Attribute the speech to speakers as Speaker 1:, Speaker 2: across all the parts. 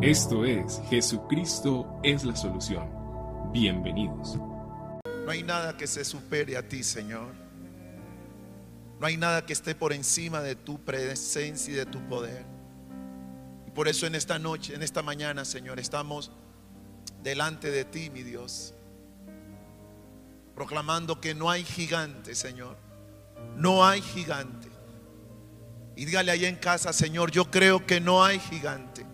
Speaker 1: Esto es Jesucristo es la solución. Bienvenidos.
Speaker 2: No hay nada que se supere a ti, Señor. No hay nada que esté por encima de tu presencia y de tu poder. Y por eso en esta noche, en esta mañana, Señor, estamos delante de ti, mi Dios. Proclamando que no hay gigante, Señor. No hay gigante. Y dígale ahí en casa, Señor, yo creo que no hay gigante.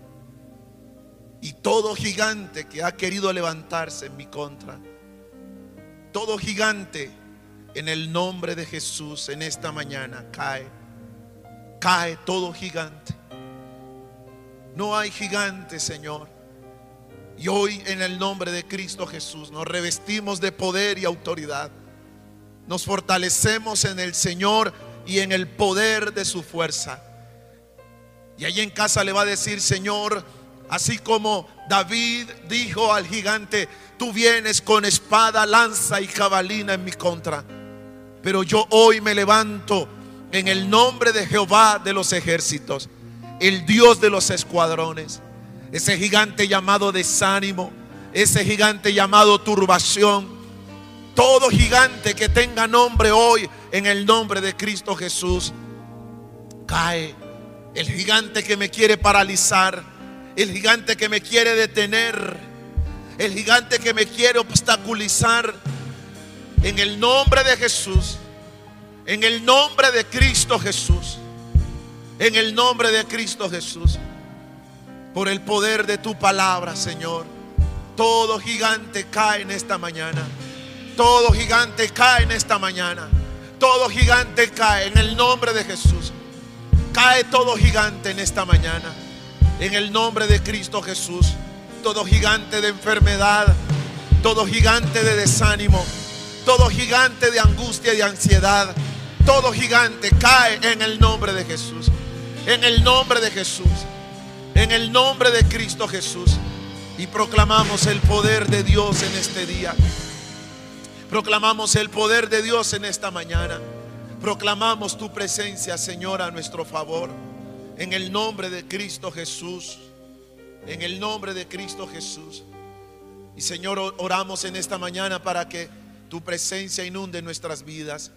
Speaker 2: Y todo gigante que ha querido levantarse en mi contra, todo gigante en el nombre de Jesús en esta mañana cae. Cae todo gigante. No hay gigante, Señor. Y hoy en el nombre de Cristo Jesús nos revestimos de poder y autoridad. Nos fortalecemos en el Señor y en el poder de su fuerza. Y allí en casa le va a decir, Señor, así como David dijo al gigante, tú vienes con espada, lanza y jabalina en mi contra. Pero yo hoy me levanto en el nombre de Jehová de los ejércitos, el Dios de los escuadrones, ese gigante llamado desánimo, ese gigante llamado turbación, todo gigante que tenga nombre hoy en el nombre de Cristo Jesús, cae. El gigante que me quiere paralizar, el gigante que me quiere detener, el gigante que me quiere obstaculizar, en el nombre de Jesús, en el nombre de Cristo Jesús, en el nombre de Cristo Jesús, por el poder de tu palabra, Señor, todo gigante cae en esta mañana. Todo gigante cae en esta mañana. Todo gigante cae en el nombre de Jesús. Cae todo gigante en esta mañana. En el nombre de Cristo Jesús. Todo gigante de enfermedad. Todo gigante de desánimo. Todo gigante de angustia y ansiedad. Todo gigante cae en el nombre de Jesús. En el nombre de Jesús. En el nombre de Cristo Jesús. Y proclamamos el poder de Dios en este día. Proclamamos el poder de Dios en esta mañana. Proclamamos tu presencia, Señor, a nuestro favor. En el nombre de Cristo Jesús. En el nombre de Cristo Jesús. Y Señor, oramos en esta mañana para que tu presencia inunde nuestras vidas.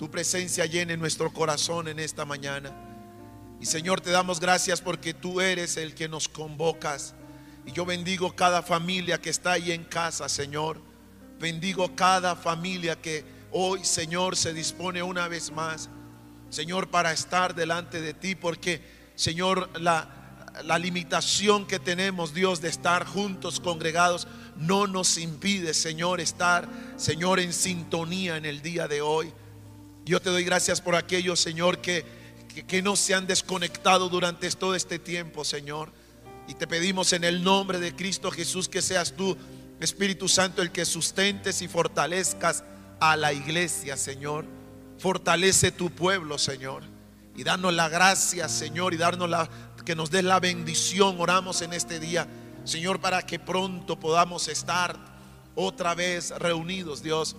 Speaker 2: Tu presencia llene nuestro corazón en esta mañana. Y Señor, te damos gracias porque tú eres el que nos convocas. Y yo bendigo cada familia que está ahí en casa, Señor. Bendigo cada familia que hoy, Señor, se dispone una vez más, Señor, para estar delante de ti, porque, Señor, la, limitación que tenemos, Dios, de estar juntos, congregados, no nos impide, Señor, estar, Señor, en sintonía en el día de hoy. Yo te doy gracias por aquellos, Señor, que, que, que no se han desconectado durante todo este tiempo, Señor. Y te pedimos en el nombre de Cristo Jesús que seas tú Espíritu Santo, el que sustentes y fortalezcas a la iglesia, Señor. Fortalece tu pueblo, Señor. Y danos la gracia, Señor, y darnos la que nos des la bendición. Oramos en este día, Señor, para que pronto podamos estar otra vez reunidos, Dios,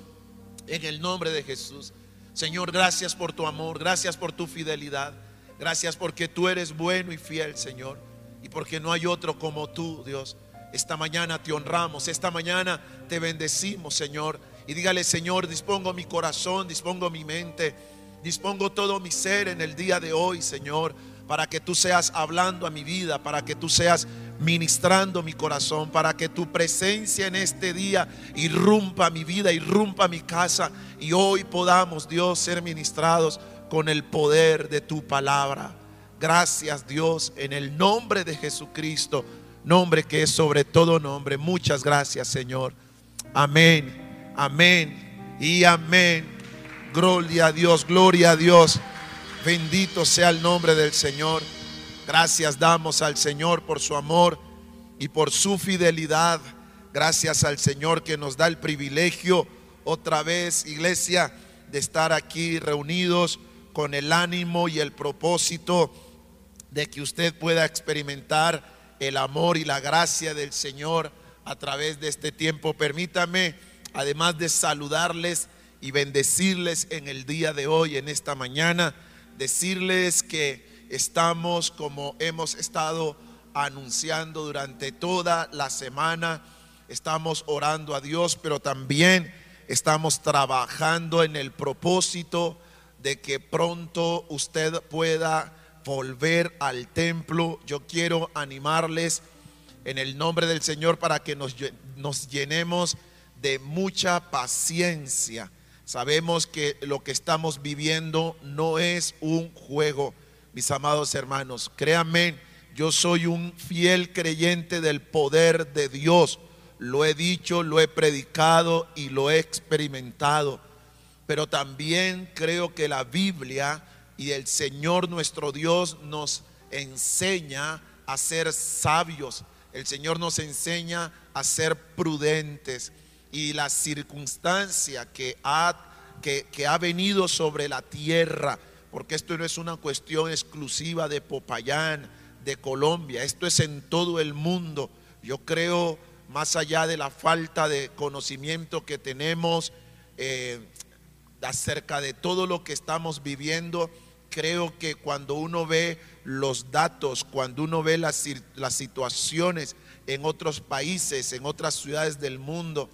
Speaker 2: en el nombre de Jesús. Señor, gracias por tu amor, gracias por tu fidelidad. Gracias porque tú eres bueno y fiel, Señor. Y porque no hay otro como tú, Dios. Esta mañana te honramos, esta mañana te bendecimos, Señor. Y dígale, Señor, dispongo mi corazón, dispongo mi mente, dispongo todo mi ser en el día de hoy, Señor, para que tú seas hablando a mi vida, para que tú seas ministrando mi corazón, para que tu presencia en este día irrumpa mi vida, irrumpa mi casa y hoy podamos, Dios, ser ministrados con el poder de tu palabra. Gracias, Dios, en el nombre de Jesucristo nombre que es sobre todo nombre. Muchas gracias, Señor. Amén, amén y amén. Gloria a Dios, gloria a Dios. Bendito sea el nombre del Señor. Gracias damos al Señor por su amor y por su fidelidad. Gracias al Señor que nos da el privilegio otra vez, iglesia, de estar aquí reunidos con el ánimo y el propósito de que usted pueda experimentar el amor y la gracia del Señor a través de este tiempo. Permítame, además de saludarles y bendecirles en el día de hoy, en esta mañana, decirles que estamos como hemos estado anunciando durante toda la semana. Estamos orando a Dios, pero también estamos trabajando en el propósito de que pronto usted pueda volver al templo. Yo quiero animarles en el nombre del Señor para que nos, llenemos de mucha paciencia. Sabemos que lo que estamos viviendo no es un juego, mis amados hermanos. Créanme, yo soy un fiel creyente del poder de Dios. Lo he dicho, lo he predicado y lo he experimentado. Pero también creo que la Biblia y el Señor nuestro Dios nos enseña a ser sabios. El Señor nos enseña a ser prudentes. Y la circunstancia que ha, que, que ha venido sobre la tierra, porque esto no es una cuestión exclusiva de Popayán, de Colombia, esto es en todo el mundo. Yo creo, más allá de la falta de conocimiento que tenemos eh, acerca de todo lo que estamos viviendo, creo que cuando uno ve los datos, cuando uno ve las, las situaciones en otros países, en otras ciudades del mundo,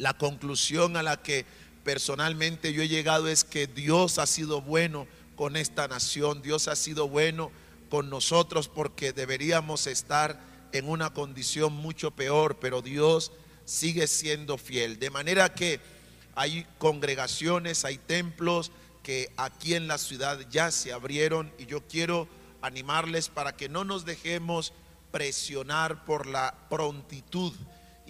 Speaker 2: la conclusión a la que personalmente yo he llegado es que Dios ha sido bueno con esta nación, Dios ha sido bueno con nosotros porque deberíamos estar en una condición mucho peor, pero Dios sigue siendo fiel. De manera que hay congregaciones, hay templos que aquí en la ciudad ya se abrieron y yo quiero animarles para que no nos dejemos presionar por la prontitud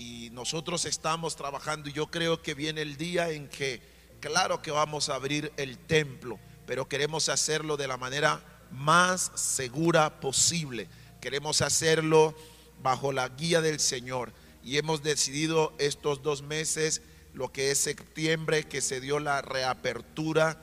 Speaker 2: y nosotros estamos trabajando y yo creo que viene el día en que, claro que vamos a abrir el templo, pero queremos hacerlo de la manera más segura posible. Queremos hacerlo bajo la guía del Señor y hemos decidido estos dos meses, lo que es septiembre, que se dio la reapertura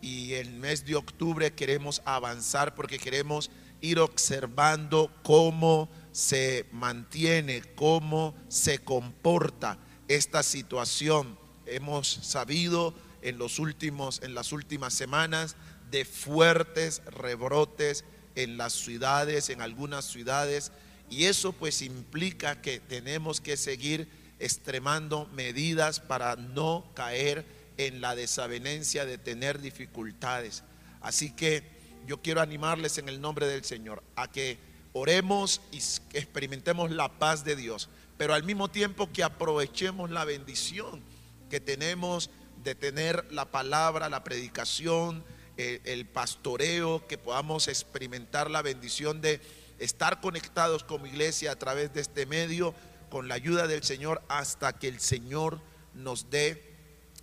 Speaker 2: y el mes de octubre queremos avanzar porque queremos ir observando cómo se mantiene, cómo se comporta esta situación. Hemos sabido en los últimos en las últimas semanas de fuertes rebrotes en las ciudades, en algunas ciudades, y eso pues implica que tenemos que seguir extremando medidas para no caer en la desavenencia de tener dificultades. Así que yo quiero animarles en el nombre del Señor a que oremos y experimentemos la paz de Dios, pero al mismo tiempo que aprovechemos la bendición que tenemos de tener la palabra, la predicación, el, el pastoreo, que podamos experimentar la bendición de estar conectados como iglesia a través de este medio, con la ayuda del Señor, hasta que el Señor nos dé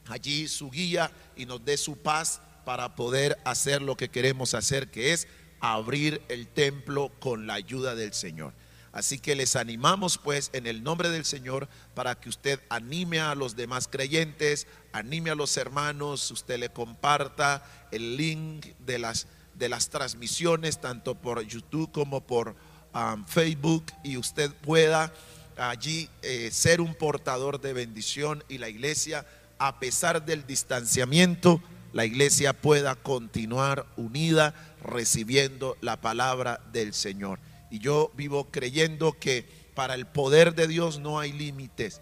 Speaker 2: allí su guía y nos dé su paz para poder hacer lo que queremos hacer, que es abrir el templo con la ayuda del Señor. Así que les animamos pues en el nombre del Señor para que usted anime a los demás creyentes, anime a los hermanos, usted le comparta el link de las, de las transmisiones tanto por YouTube como por um, Facebook y usted pueda allí eh, ser un portador de bendición y la iglesia a pesar del distanciamiento, la iglesia pueda continuar unida recibiendo la palabra del Señor. Y yo vivo creyendo que para el poder de Dios no hay límites.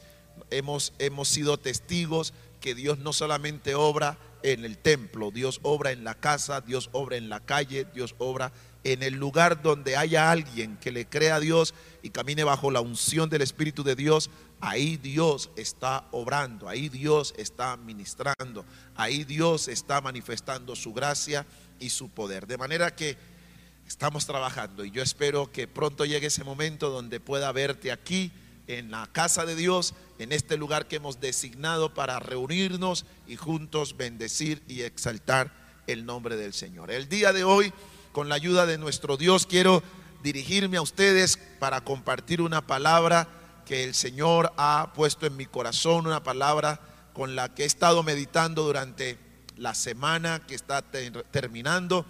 Speaker 2: Hemos, hemos sido testigos que Dios no solamente obra en el templo, Dios obra en la casa, Dios obra en la calle, Dios obra en el lugar donde haya alguien que le crea a Dios y camine bajo la unción del Espíritu de Dios, ahí Dios está obrando, ahí Dios está ministrando, ahí Dios está manifestando su gracia y su poder. De manera que estamos trabajando y yo espero que pronto llegue ese momento donde pueda verte aquí en la casa de Dios, en este lugar que hemos designado para reunirnos y juntos bendecir y exaltar el nombre del Señor. El día de hoy con la ayuda de nuestro Dios, quiero dirigirme a ustedes para compartir una palabra que el Señor ha puesto en mi corazón, una palabra con la que he estado meditando durante la semana que está terminando.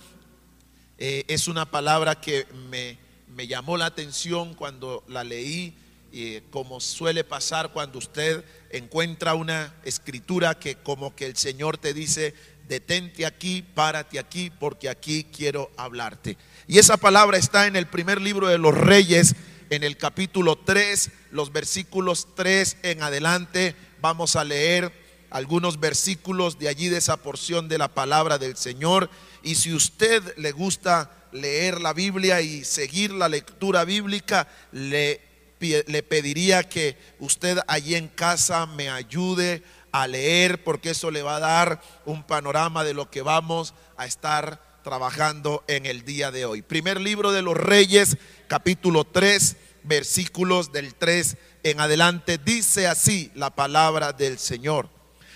Speaker 2: Eh, es una palabra que me, me, llamó la atención cuando la leí, y como suele pasar cuando usted encuentra una escritura que como que el Señor te dice, detente aquí, párate aquí, porque aquí quiero hablarte. Y esa palabra está en el primer libro de los reyes, en el capítulo 3, los versículos 3 en adelante. Vamos a leer algunos versículos de allí de esa porción de la palabra del Señor. Y si usted le gusta leer la Biblia y seguir la lectura bíblica, le, le pediría que usted allí en casa me ayude a leer porque eso le va a dar un panorama de lo que vamos a estar trabajando en el día de hoy. Primer libro de los Reyes, capítulo 3, versículos del 3 en adelante, dice así la palabra del Señor.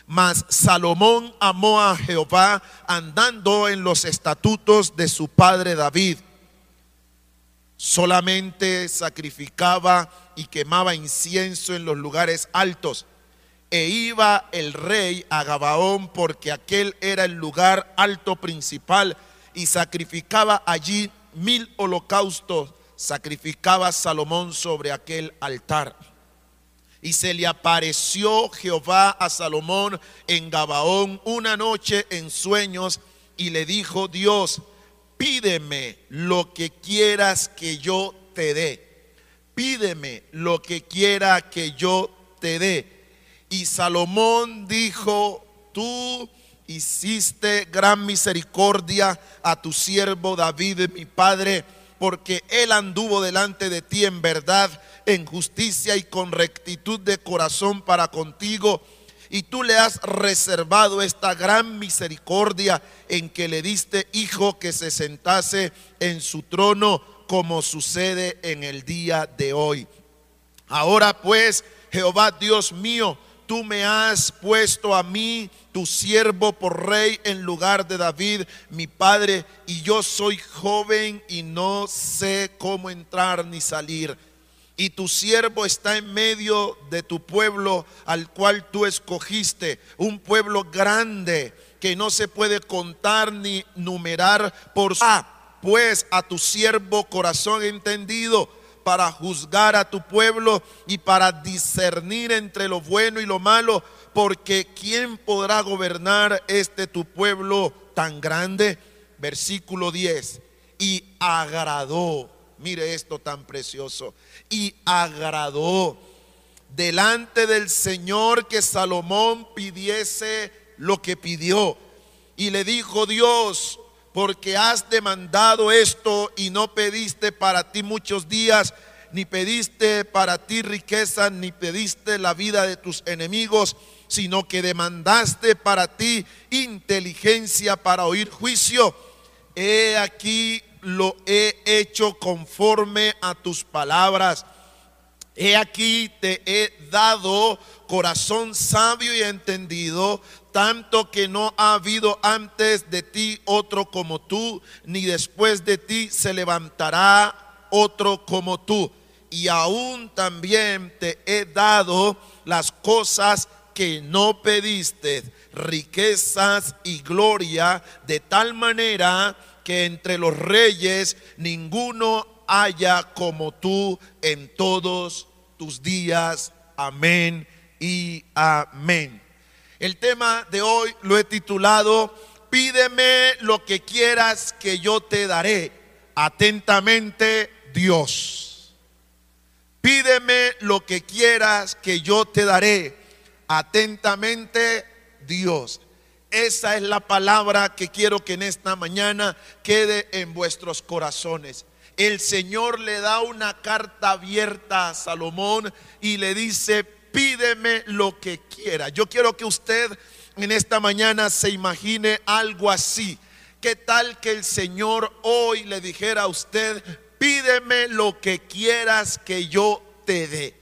Speaker 2: Mas Salomón amó a Jehová andando en los estatutos de su padre David. Solamente sacrificaba y quemaba incienso en los lugares altos. E iba el rey a Gabaón porque aquel era el lugar alto principal y sacrificaba allí mil holocaustos. Sacrificaba Salomón sobre aquel altar. Y se le apareció Jehová a Salomón en Gabaón una noche en sueños y le dijo Dios, pídeme lo que quieras que yo te dé. Pídeme lo que quiera que yo te dé. Y Salomón dijo, tú hiciste gran misericordia a tu siervo David, mi padre, porque él anduvo delante de ti en verdad en justicia y con rectitud de corazón para contigo. Y tú le has reservado esta gran misericordia en que le diste hijo que se sentase en su trono como sucede en el día de hoy. Ahora pues, Jehová Dios mío, tú me has puesto a mí, tu siervo, por rey en lugar de David, mi padre, y yo soy joven y no sé cómo entrar ni salir y tu siervo está en medio de tu pueblo al cual tú escogiste, un pueblo grande que no se puede contar ni numerar por. Ah, pues a tu siervo corazón entendido para juzgar a tu pueblo y para discernir entre lo bueno y lo malo, porque ¿quién podrá gobernar este tu pueblo tan grande? Versículo 10. Y agradó Mire esto tan precioso. Y agradó delante del Señor que Salomón pidiese lo que pidió. Y le dijo Dios, porque has demandado esto y no pediste para ti muchos días, ni pediste para ti riqueza, ni pediste la vida de tus enemigos, sino que demandaste para ti inteligencia para oír juicio. He aquí lo he hecho conforme a tus palabras. He aquí te he dado corazón sabio y entendido, tanto que no ha habido antes de ti otro como tú, ni después de ti se levantará otro como tú. Y aún también te he dado las cosas que no pediste, riquezas y gloria, de tal manera que entre los reyes ninguno haya como tú en todos tus días. Amén y amén. El tema de hoy lo he titulado, pídeme lo que quieras que yo te daré. Atentamente, Dios. Pídeme lo que quieras que yo te daré. Atentamente, Dios. Esa es la palabra que quiero que en esta mañana quede en vuestros corazones. El Señor le da una carta abierta a Salomón y le dice, pídeme lo que quiera. Yo quiero que usted en esta mañana se imagine algo así. ¿Qué tal que el Señor hoy le dijera a usted, pídeme lo que quieras que yo te dé?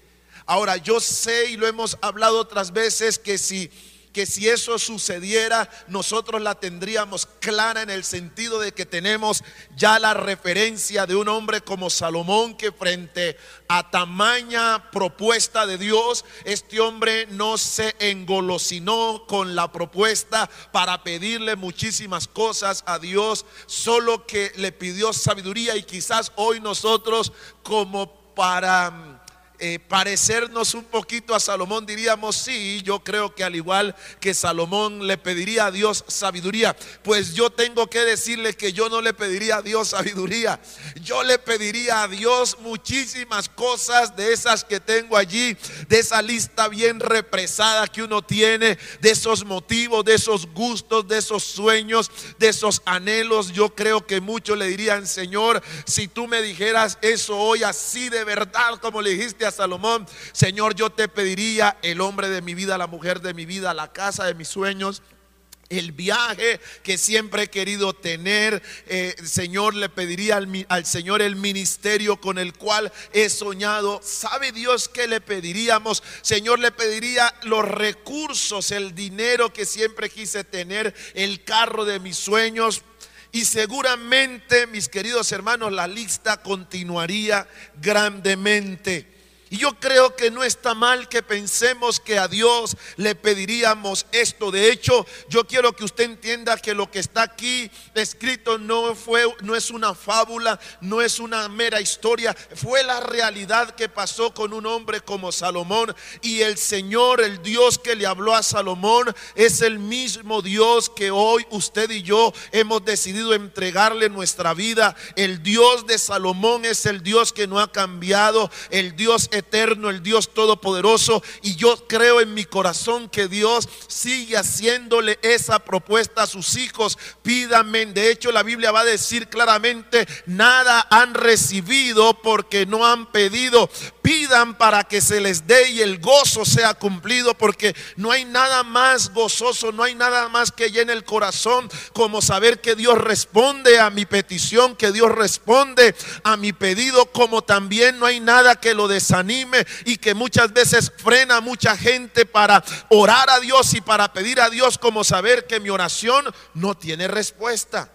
Speaker 2: Ahora, yo sé y lo hemos hablado otras veces que si que si eso sucediera, nosotros la tendríamos clara en el sentido de que tenemos ya la referencia de un hombre como Salomón que frente a tamaña propuesta de Dios, este hombre no se engolosinó con la propuesta para pedirle muchísimas cosas a Dios, solo que le pidió sabiduría y quizás hoy nosotros como para eh, parecernos un poquito a Salomón, diríamos, sí, yo creo que al igual que Salomón le pediría a Dios sabiduría. Pues yo tengo que decirle que yo no le pediría a Dios sabiduría. Yo le pediría a Dios muchísimas cosas de esas que tengo allí, de esa lista bien represada que uno tiene, de esos motivos, de esos gustos, de esos sueños, de esos anhelos. Yo creo que muchos le dirían, Señor, si tú me dijeras eso hoy así de verdad, como le dijiste Salomón, Señor, yo te pediría el hombre de mi vida, la mujer de mi vida, la casa de mis sueños. El viaje que siempre he querido tener, eh, Señor, le pediría al, al, Señor el ministerio con el cual he soñado. ¿Sabe Dios que le pediríamos? Señor, le pediría los recursos, el dinero que siempre quise tener, el carro de mis sueños. Y seguramente, mis queridos hermanos, la lista continuaría grandemente. Y yo creo que no está mal que pensemos que a Dios le pediríamos esto. De hecho, yo quiero que usted entienda que lo que está aquí escrito no fue no es una fábula, no es una mera historia, fue la realidad que pasó con un hombre como Salomón y el Señor, el Dios que le habló a Salomón es el mismo Dios que hoy usted y yo hemos decidido entregarle nuestra vida. El Dios de Salomón es el Dios que no ha cambiado, el Dios eterno, el Dios todopoderoso. Y yo creo en mi corazón que Dios sigue haciéndole esa propuesta a sus hijos. Pídame. De hecho, la Biblia va a decir claramente, nada han recibido porque no han pedido. Pidan para que se les dé y el gozo sea cumplido porque no hay nada más gozoso, no hay nada más que llene el corazón como saber que Dios responde a mi petición, que Dios responde a mi pedido, como también no hay nada que lo desanime y que muchas veces frena a mucha gente para orar a Dios y para pedir a Dios como saber que mi oración no tiene respuesta.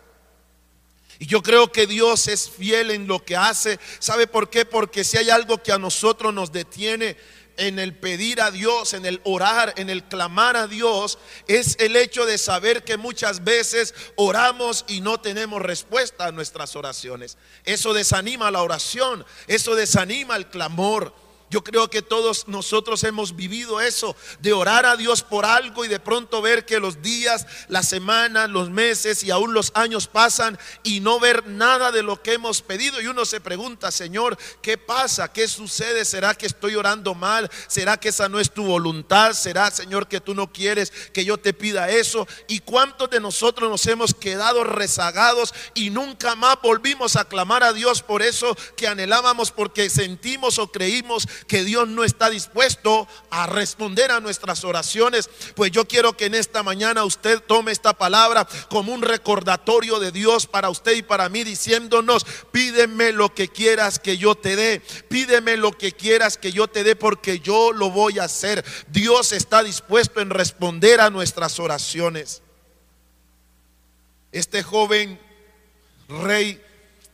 Speaker 2: Y yo creo que Dios es fiel en lo que hace. ¿Sabe por qué? Porque si hay algo que a nosotros nos detiene en el pedir a Dios, en el orar, en el clamar a Dios, es el hecho de saber que muchas veces oramos y no tenemos respuesta a nuestras oraciones. Eso desanima la oración, eso desanima el clamor. Yo creo que todos nosotros hemos vivido eso, de orar a Dios por algo y de pronto ver que los días, las semanas, los meses y aún los años pasan y no ver nada de lo que hemos pedido. Y uno se pregunta, Señor, ¿qué pasa? ¿Qué sucede? ¿Será que estoy orando mal? ¿Será que esa no es tu voluntad? ¿Será, Señor, que tú no quieres que yo te pida eso? ¿Y cuántos de nosotros nos hemos quedado rezagados y nunca más volvimos a clamar a Dios por eso que anhelábamos porque sentimos o creímos que Dios no está dispuesto a responder a nuestras oraciones, pues yo quiero que en esta mañana usted tome esta palabra como un recordatorio de Dios para usted y para mí, diciéndonos, pídeme lo que quieras que yo te dé, pídeme lo que quieras que yo te dé, porque yo lo voy a hacer. Dios está dispuesto en responder a nuestras oraciones. Este joven rey,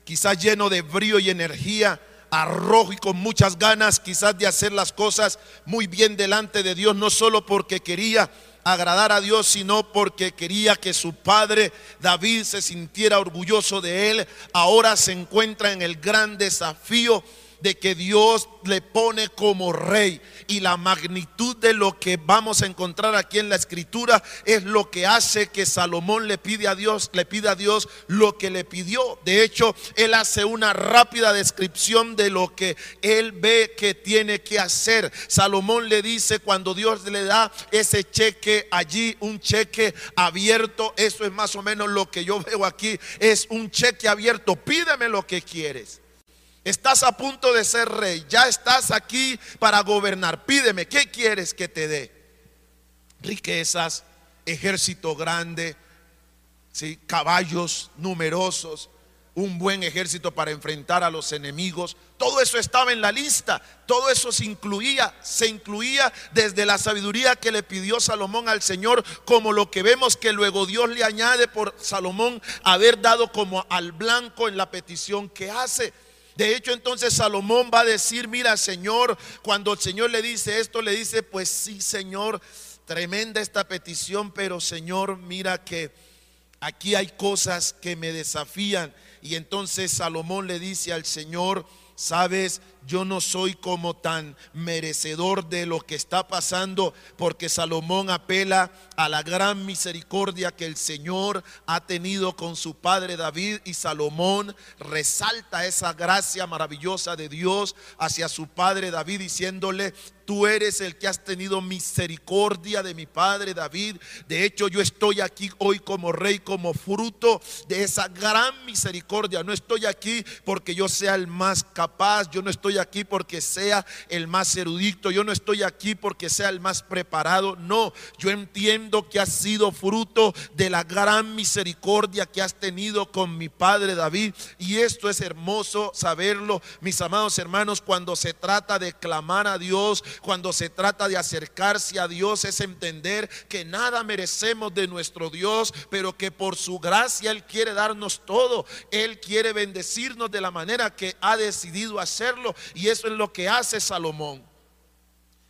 Speaker 2: quizás lleno de brío y energía, arrojo y con muchas ganas quizás de hacer las cosas muy bien delante de Dios, no solo porque quería agradar a Dios, sino porque quería que su padre David se sintiera orgulloso de él. Ahora se encuentra en el gran desafío de que Dios le pone como rey y la magnitud de lo que vamos a encontrar aquí en la escritura es lo que hace que Salomón le pide a Dios, le pida a Dios lo que le pidió. De hecho, él hace una rápida descripción de lo que él ve que tiene que hacer. Salomón le dice cuando Dios le da ese cheque allí, un cheque abierto, eso es más o menos lo que yo veo aquí, es un cheque abierto, pídeme lo que quieres. Estás a punto de ser rey, ya estás aquí para gobernar. Pídeme, ¿qué quieres que te dé? Riquezas, ejército grande, ¿sí? caballos numerosos, un buen ejército para enfrentar a los enemigos. Todo eso estaba en la lista, todo eso se incluía, se incluía desde la sabiduría que le pidió Salomón al Señor, como lo que vemos que luego Dios le añade por Salomón haber dado como al blanco en la petición que hace. De hecho, entonces Salomón va a decir, mira, Señor, cuando el Señor le dice esto, le dice, pues sí, Señor, tremenda esta petición, pero Señor, mira que aquí hay cosas que me desafían. Y entonces Salomón le dice al Señor, sabes, yo no soy como tan merecedor de lo que está pasando, porque Salomón apela a la gran misericordia que el Señor ha tenido con su padre David y Salomón resalta esa gracia maravillosa de Dios hacia su padre David diciéndole, Tú eres el que has tenido misericordia de mi padre David. De hecho, yo estoy aquí hoy como rey, como fruto de esa gran misericordia. No estoy aquí porque yo sea el más capaz. Yo no estoy aquí porque sea el más erudito. Yo no estoy aquí porque sea el más preparado. No, yo entiendo que has sido fruto de la gran misericordia que has tenido con mi padre David. Y esto es hermoso saberlo, mis amados hermanos, cuando se trata de clamar a Dios cuando se trata de acercarse a Dios es entender que nada merecemos de nuestro Dios, pero que por su gracia Él quiere darnos todo. Él quiere bendecirnos de la manera que ha decidido hacerlo. Y eso es lo que hace Salomón.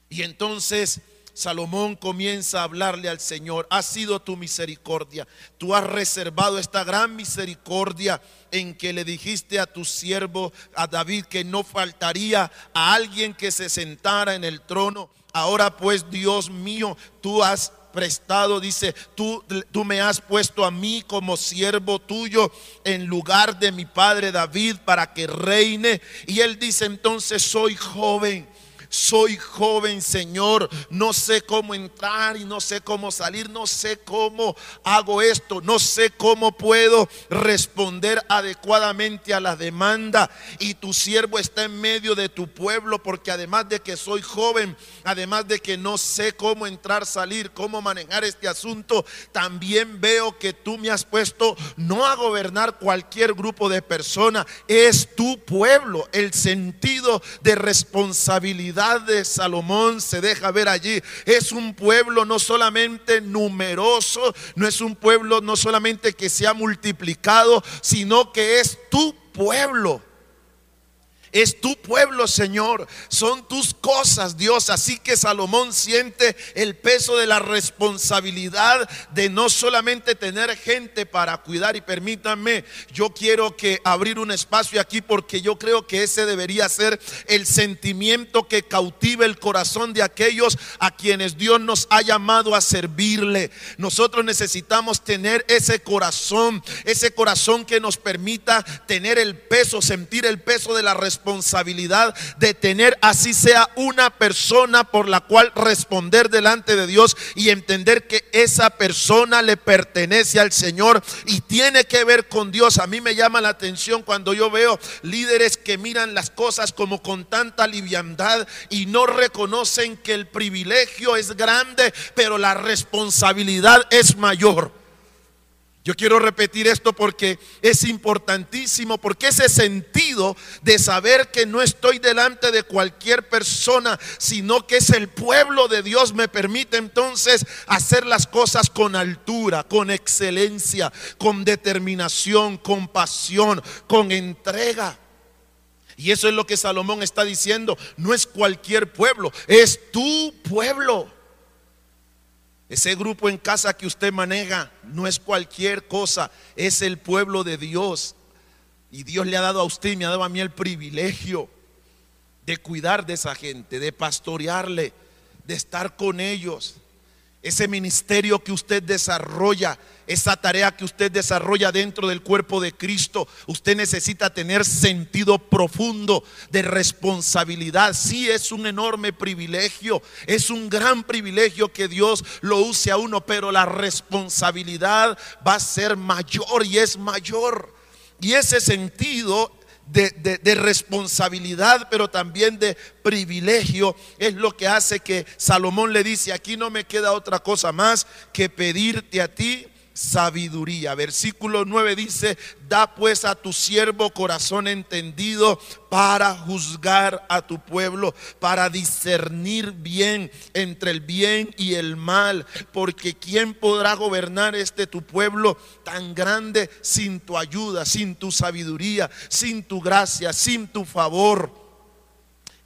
Speaker 2: Y entonces Salomón comienza a hablarle al Señor, ha sido tu misericordia, tú has reservado esta gran misericordia en que le dijiste a tu siervo, a David, que no faltaría a alguien que se sentara en el trono. Ahora pues, Dios mío, tú has prestado, dice, tú, tú me has puesto a mí como siervo tuyo en lugar de mi padre David para que reine. Y él dice entonces, soy joven soy joven, Señor, no sé cómo entrar y no sé cómo salir, no sé cómo hago esto, no sé cómo puedo responder adecuadamente a la demanda. Y tu siervo está en medio de tu pueblo, porque además de que soy joven, además de que no sé cómo entrar, salir, cómo manejar este asunto, también veo que tú me has puesto no a gobernar cualquier grupo de personas, es tu pueblo, el sentido de responsabilidad de Salomón se deja ver allí. Es un pueblo no solamente numeroso, no es un pueblo no solamente que se ha multiplicado, sino que es tu pueblo. Es tu pueblo, Señor. Son tus cosas, Dios. Así que Salomón siente el peso de la responsabilidad de no solamente tener gente para cuidar. Y permítanme, yo quiero que abrir un espacio aquí porque yo creo que ese debería ser el sentimiento que cautive el corazón de aquellos a quienes Dios nos ha llamado a servirle. Nosotros necesitamos tener ese corazón, ese corazón que nos permita tener el peso, sentir el peso de la responsabilidad responsabilidad de tener así sea una persona por la cual responder delante de Dios y entender que esa persona le pertenece al Señor y tiene que ver con Dios. A mí me llama la atención cuando yo veo líderes que miran las cosas como con tanta liviandad y no reconocen que el privilegio es grande, pero la responsabilidad es mayor. Yo quiero repetir esto porque es importantísimo, porque ese sentido de saber que no estoy delante de cualquier persona, sino que es el pueblo de Dios, me permite entonces hacer las cosas con altura, con excelencia, con determinación, con pasión, con entrega. Y eso es lo que Salomón está diciendo, no es cualquier pueblo, es tu pueblo. Ese grupo en casa que usted maneja no es cualquier cosa, es el pueblo de Dios. Y Dios le ha dado a usted y me ha dado a mí el privilegio de cuidar de esa gente, de pastorearle, de estar con ellos. Ese ministerio que usted desarrolla, esa tarea que usted desarrolla dentro del cuerpo de Cristo, usted necesita tener sentido profundo de responsabilidad. Sí, es un enorme privilegio, es un gran privilegio que Dios lo use a uno, pero la responsabilidad va a ser mayor y es mayor. Y ese sentido de, responsabilidad, pero también de privilegio, es lo que hace que Salomón le dice, aquí no me queda otra cosa más que pedirte a ti sabiduría. Versículo 9 dice, da pues a tu siervo corazón entendido para juzgar a tu pueblo, para discernir bien entre el bien y el mal, porque ¿quién podrá gobernar este tu pueblo tan grande sin tu ayuda, sin tu sabiduría, sin tu gracia, sin tu favor?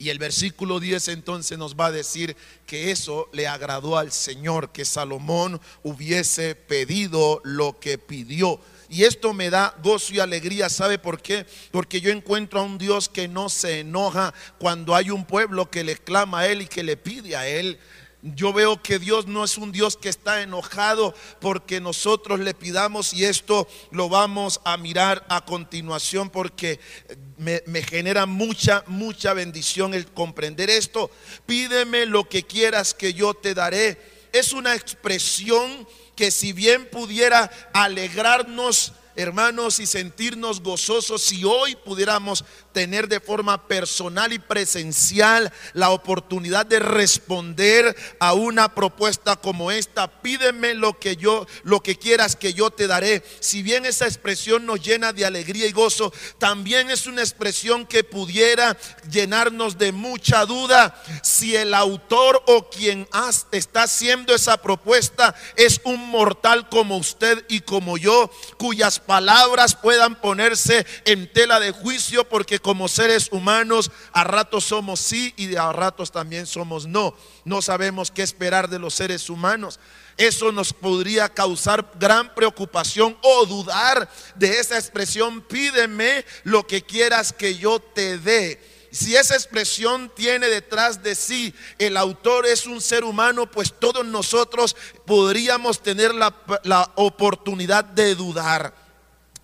Speaker 2: Y el versículo 10 entonces nos va a decir que eso le agradó al Señor, que Salomón hubiese pedido lo que pidió. Y esto me da gozo y alegría. ¿Sabe por qué? Porque yo encuentro a un Dios que no se enoja cuando hay un pueblo que le clama a Él y que le pide a Él. Yo veo que Dios no es un Dios que está enojado porque nosotros le pidamos y esto lo vamos a mirar a continuación porque me, genera mucha, mucha bendición el comprender esto. Pídeme lo que quieras que yo te daré. Es una expresión que si bien pudiera alegrarnos hermanos, y sentirnos gozosos si hoy pudiéramos tener de forma personal y presencial la oportunidad de responder a una propuesta como esta. Pídeme lo que yo, lo que quieras que yo te daré. Si bien esa expresión nos llena de alegría y gozo, también es una expresión que pudiera llenarnos de mucha duda si el autor o quien está haciendo esa propuesta es un mortal como usted y como yo, cuyas palabras puedan ponerse en tela de juicio porque como seres humanos a ratos somos sí y a ratos también somos no. No sabemos qué esperar de los seres humanos. Eso nos podría causar gran preocupación o dudar de esa expresión, pídeme lo que quieras que yo te dé si esa expresión tiene detrás de sí el autor es un ser humano, pues todos nosotros podríamos tener la, la, oportunidad de dudar.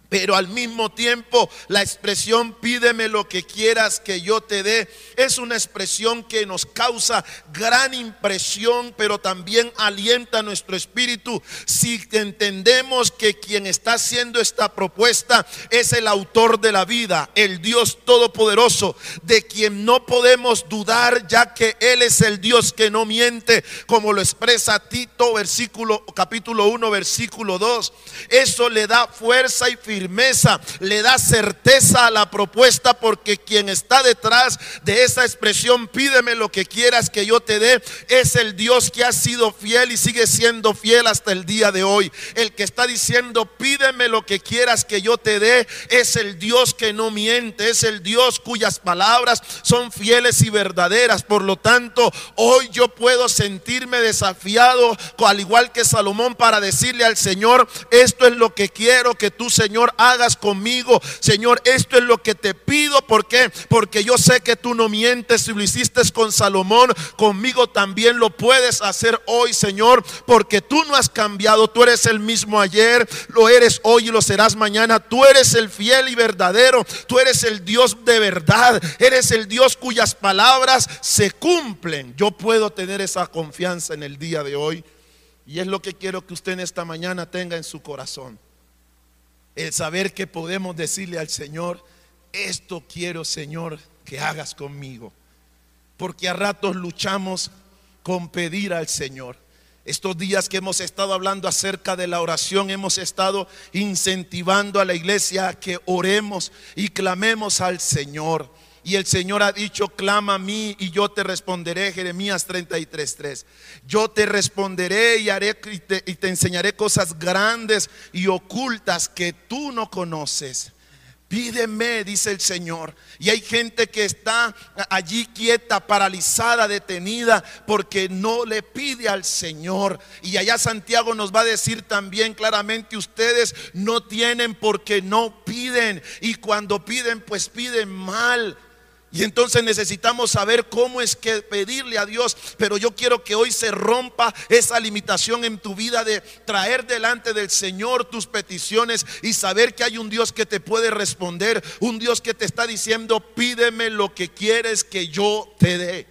Speaker 2: Pero al mismo tiempo la expresión pídeme lo que quieras que yo te dé es una expresión que nos causa gran impresión, pero también alienta nuestro espíritu si entendemos que quien está haciendo esta propuesta es el autor de la vida, el Dios todopoderoso, de quien no podemos dudar ya que él es el Dios que no miente, como lo expresa Tito versículo capítulo 1 versículo 2. Eso le da fuerza y firmeza firmeza, le da certeza a la propuesta porque quien está detrás de esa expresión, pídeme lo que quieras que yo te dé, es el Dios que ha sido fiel y sigue siendo fiel hasta el día de hoy. El que está diciendo, pídeme lo que quieras que yo te dé, es el Dios que no miente, es el Dios cuyas palabras son fieles y verdaderas. Por lo tanto, hoy yo puedo sentirme desafiado, al igual que Salomón, para decirle al Señor, esto es lo que quiero que tú, Señor, hagas conmigo. Señor, esto es lo que te pido. ¿Por qué? Porque yo sé que tú no mientes. Si lo hiciste con Salomón, conmigo también lo puedes hacer hoy, Señor. Porque tú no has cambiado. Tú eres el mismo ayer, lo eres hoy y lo serás mañana. Tú eres el fiel y verdadero. Tú eres el Dios de verdad. Eres el Dios cuyas palabras se cumplen. Yo puedo tener esa confianza en el día de hoy. Y es lo que quiero que usted en esta mañana tenga en su corazón el saber que podemos decirle al Señor, esto quiero Señor que hagas conmigo. Porque a ratos luchamos con pedir al Señor. Estos días que hemos estado hablando acerca de la oración, hemos estado incentivando a la iglesia a que oremos y clamemos al Señor. Y el Señor ha dicho, clama a mí y yo te responderé, Jeremías 33:3. Yo te responderé y, haré, y te, y te enseñaré cosas grandes y ocultas que tú no conoces. Pídeme, dice el Señor. Y hay gente que está allí quieta, paralizada, detenida, porque no le pide al Señor. Y allá Santiago nos va a decir también claramente, ustedes no tienen porque no piden. Y cuando piden, pues piden mal. Y entonces necesitamos saber cómo es que pedirle a Dios. Pero yo quiero que hoy se rompa esa limitación en tu vida de traer delante del Señor tus peticiones y saber que hay un Dios que te puede responder. Un Dios que te está diciendo, pídeme lo que quieres que yo te dé.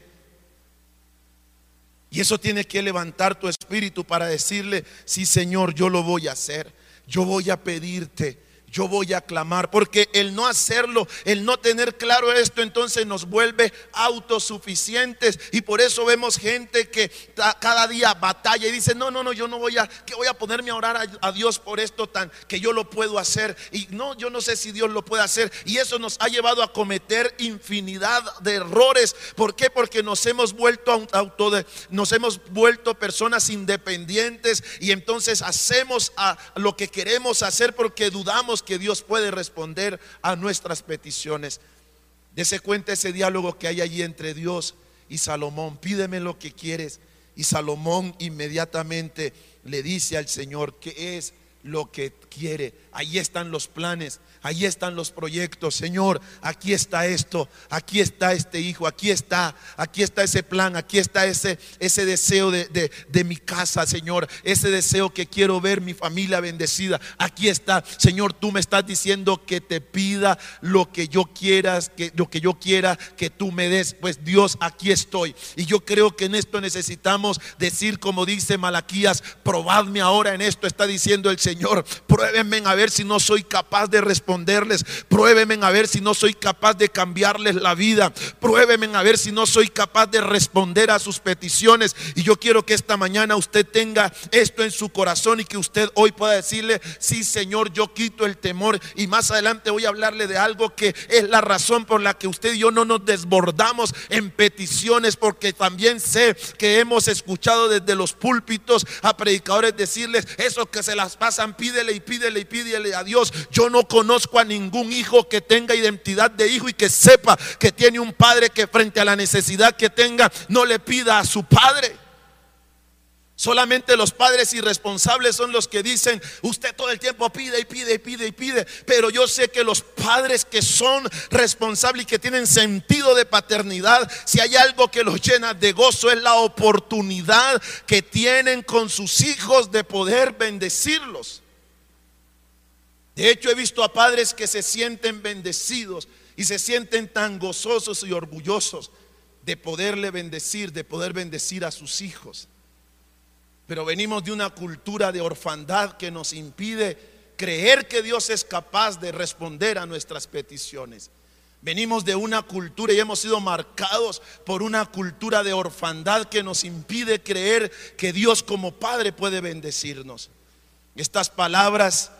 Speaker 2: Y eso tiene que levantar tu espíritu para decirle, sí Señor, yo lo voy a hacer. Yo voy a pedirte yo voy a clamar, porque el no hacerlo, el no tener claro esto, entonces nos vuelve autosuficientes. Y por eso vemos gente que cada día batalla y dice, no, no, no, yo no voy a, que voy a ponerme a orar a, Dios por esto tan que yo lo puedo hacer. Y no, yo no sé si Dios lo puede hacer. Y eso nos ha llevado a cometer infinidad de errores. ¿Por qué? Porque nos hemos vuelto auto nos hemos vuelto personas independientes y entonces hacemos a lo que queremos hacer porque dudamos que Dios puede responder a nuestras peticiones. Dese cuenta ese diálogo que hay allí entre Dios y Salomón. Pídeme lo que quieres. Y Salomón inmediatamente le dice al Señor, ¿qué es lo que quiere. Ahí están los planes, ahí están los proyectos. Señor, aquí está esto, aquí está este hijo, aquí está, aquí está ese plan, aquí está ese, ese deseo de, de mi casa, Señor, ese deseo que quiero ver mi familia bendecida. Aquí está, Señor, tú me estás diciendo que te pida lo que yo quieras, que lo que yo quiera que tú me des. Pues Dios, aquí estoy. Y yo creo que en esto necesitamos decir como dice Malaquías, probadme ahora en esto, está diciendo el Señor. Pruébenme a ver si no soy capaz de responderles. Pruébenme a ver si no soy capaz de cambiarles la vida. Pruébenme a ver si no soy capaz de responder a sus peticiones. Y yo quiero que esta mañana usted tenga esto en su corazón y que usted hoy pueda decirle, sí Señor, yo quito el temor. Y más adelante voy a hablarle de algo que es la razón por la que usted y yo no nos desbordamos en peticiones, porque también sé que hemos escuchado desde los púlpitos a predicadores decirles, eso que se las pídele y pídele y pídele a Dios, yo no conozco a ningún hijo que tenga identidad de hijo y que sepa que tiene un padre que frente a la necesidad que tenga no le pida a su padre. Solamente los padres irresponsables son los que dicen, usted todo el tiempo pide y pide y pide y pide. Pero yo sé que los padres que son responsables y que tienen sentido de paternidad, si hay algo que los llena de gozo es la oportunidad que tienen con sus hijos de poder bendecirlos. De hecho, he visto a padres que se sienten bendecidos y se sienten tan gozosos y orgullosos de poderle bendecir, de poder bendecir a sus hijos. Pero venimos de una cultura de orfandad que nos impide creer que Dios es capaz de responder a nuestras peticiones. Venimos de una cultura y hemos sido marcados por una cultura de orfandad que nos impide creer que Dios como Padre puede bendecirnos. Estas palabras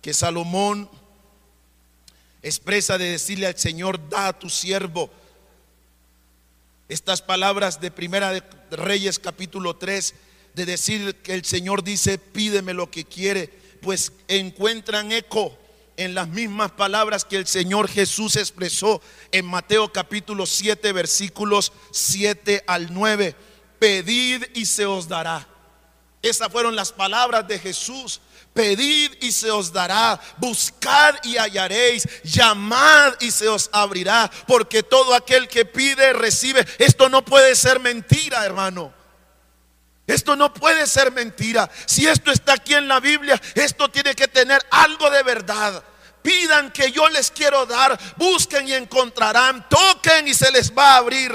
Speaker 2: que Salomón expresa de decirle al Señor, da a tu siervo. Estas palabras de Primera de Reyes capítulo 3, de decir que el Señor dice, pídeme lo que quiere, pues encuentran eco en las mismas palabras que el Señor Jesús expresó en Mateo capítulo 7, versículos 7 al 9. Pedid y se os dará. Esas fueron las palabras de Jesús. Pedid y se os dará, buscad y hallaréis, llamad y se os abrirá, porque todo aquel que pide recibe. Esto no puede ser mentira, hermano. Esto no puede ser mentira. Si esto está aquí en la Biblia, esto tiene que tener algo de verdad. Pidan que yo les quiero dar, busquen y encontrarán, toquen y se les va a abrir.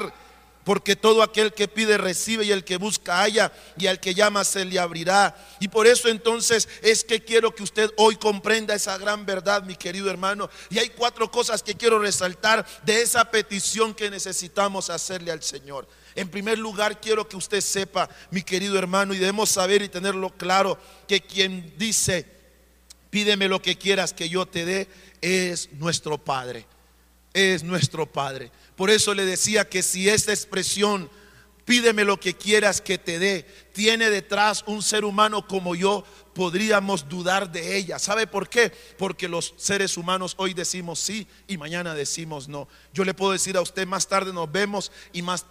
Speaker 2: Porque todo aquel que pide recibe y el que busca halla y al que llama se le abrirá. Y por eso entonces es que quiero que usted hoy comprenda esa gran verdad, mi querido hermano. Y hay cuatro cosas que quiero resaltar de esa petición que necesitamos hacerle al Señor. En primer lugar, quiero que usted sepa, mi querido hermano, y debemos saber y tenerlo claro, que quien dice, pídeme lo que quieras que yo te dé, es nuestro Padre. Es nuestro Padre. Por eso le decía que si esta expresión, pídeme lo que quieras que te dé, tiene detrás un ser humano como yo, podríamos dudar de ella. ¿Sabe por qué? Porque los seres humanos hoy decimos sí y mañana decimos no. Yo le puedo decir a usted más tarde nos vemos y más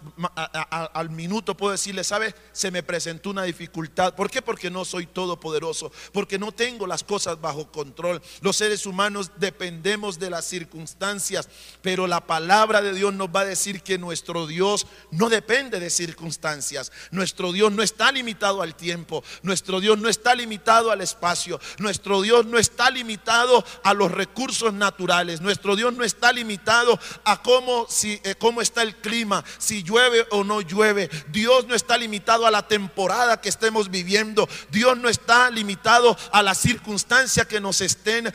Speaker 2: al minuto puedo decirle, ¿sabe? Se me presentó una dificultad. ¿Por qué? Porque no soy todopoderoso, porque no tengo las cosas bajo control. Los seres humanos dependemos de las circunstancias, pero la palabra de Dios nos va a decir que nuestro Dios no depende de circunstancias. Nuestro Dios no está limitado al tiempo, nuestro Dios no está limitado al espacio. Nuestro Dios no está limitado a los recursos naturales. Nuestro Dios no está limitado a cómo, si, eh, cómo está el clima, si llueve o no llueve. Dios no está limitado a la temporada que estemos viviendo. Dios no está limitado a la circunstancia que nos estén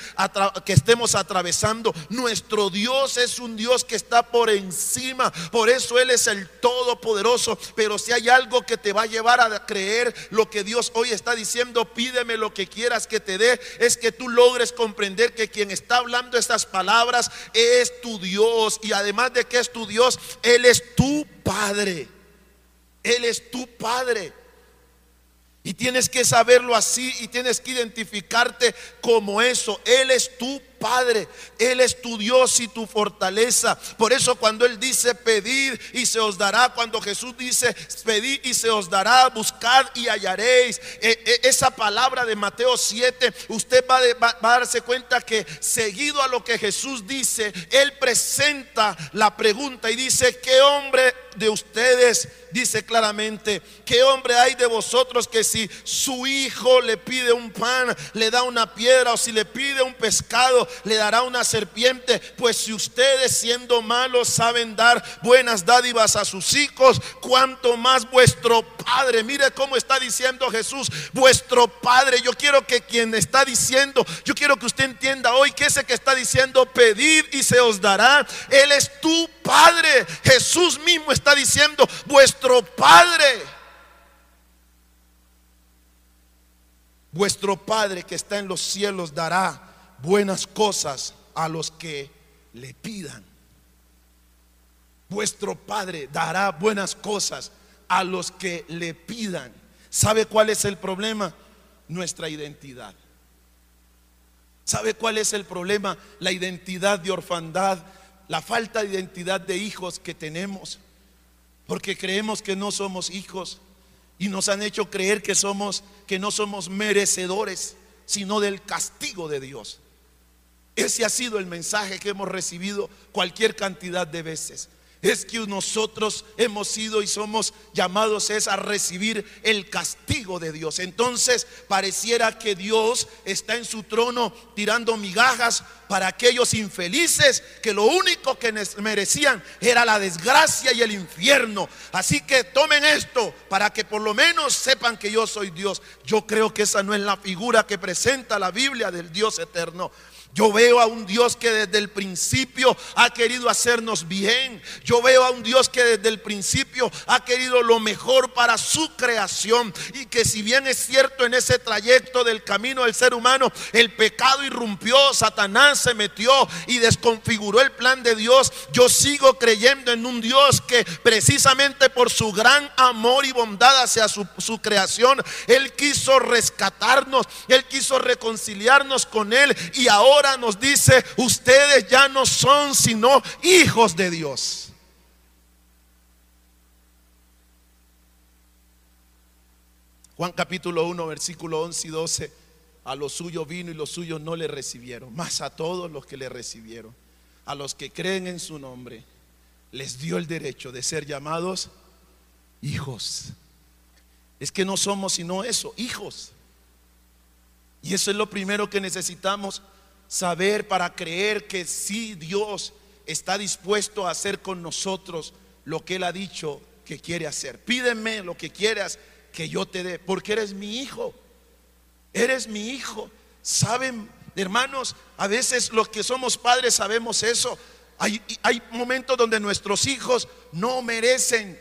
Speaker 2: que estemos atravesando. Nuestro Dios es un Dios que está por encima. Por eso Él es el todopoderoso. Pero si hay algo que te va a llevar a creer lo que Dios hoy está diciendo, pídeme lo que quieras que te dé, es que tú logres comprender que quien está hablando estas palabras es tu Dios. Y además de que es tu Dios, Él es tu Padre. Él es tu Padre. Y tienes que saberlo así y tienes que identificarte como eso. Él es tu Padre, Él es tu Dios y tu fortaleza. Por eso cuando Él dice pedir y se os dará, cuando Jesús dice pedir y se os dará, buscad y hallaréis, e, e, esa palabra de Mateo 7, usted va, va a darse cuenta que seguido a lo que Jesús dice, Él presenta la pregunta y dice, ¿qué hombre de ustedes? Dice claramente, ¿qué hombre hay de vosotros que si su hijo le pide un pan, le da una piedra o si le pide un pescado, le dará una serpiente? Pues si ustedes siendo malos saben dar buenas dádivas a sus hijos, cuanto más vuestro Padre, mire cómo está diciendo Jesús, vuestro Padre, yo quiero que quien está diciendo, yo quiero que usted entienda hoy que ese que está diciendo, pedir y se os dará, Él es tu Padre. Jesús mismo está diciendo, vuestro Padre. Vuestro Padre que está en los cielos dará buenas cosas a los que le pidan. Vuestro Padre dará buenas cosas a los que le pidan. ¿Sabe cuál es el problema? Nuestra identidad. ¿Sabe cuál es el problema? La identidad de orfandad, la falta de identidad de hijos que tenemos. Porque creemos que no somos hijos y nos han hecho creer que somos que no somos merecedores, sino del castigo de Dios. Ese ha sido el mensaje que hemos recibido cualquier cantidad de veces. Es que nosotros hemos sido y somos llamados es a recibir el castigo de Dios. Entonces pareciera que Dios está en su trono tirando migajas para aquellos infelices que lo único que merecían era la desgracia y el infierno. Así que tomen esto para que por lo menos sepan que yo soy Dios. Yo creo que esa no es la figura que presenta la Biblia del Dios eterno. Yo veo a un Dios que desde el principio ha querido hacernos bien. Yo veo a un Dios que desde el principio ha querido lo mejor para su creación. Y que si bien es cierto en ese trayecto del camino del ser humano, el pecado irrumpió, Satanás se metió y desconfiguró el plan de Dios. Yo sigo creyendo en un Dios que precisamente por su gran amor y bondad hacia su, su creación, Él quiso rescatarnos, Él quiso reconciliarnos con Él. Y ahora nos dice, ustedes ya no son sino hijos de Dios. Juan capítulo 1, versículo 11 y 12, a los suyos vino y los suyos no le recibieron, más a todos los que le recibieron, a los que creen en su nombre, les dio el derecho de ser llamados hijos. Es que no somos sino eso, hijos. Y eso es lo primero que necesitamos saber, para creer que si Dios está dispuesto a hacer con nosotros lo que Él ha dicho que quiere hacer. Pídeme lo que quieras que yo te dé, porque eres mi hijo. Eres mi hijo. Saben, hermanos, a veces los que somos padres sabemos eso. Hay, hay momentos donde nuestros hijos no merecen,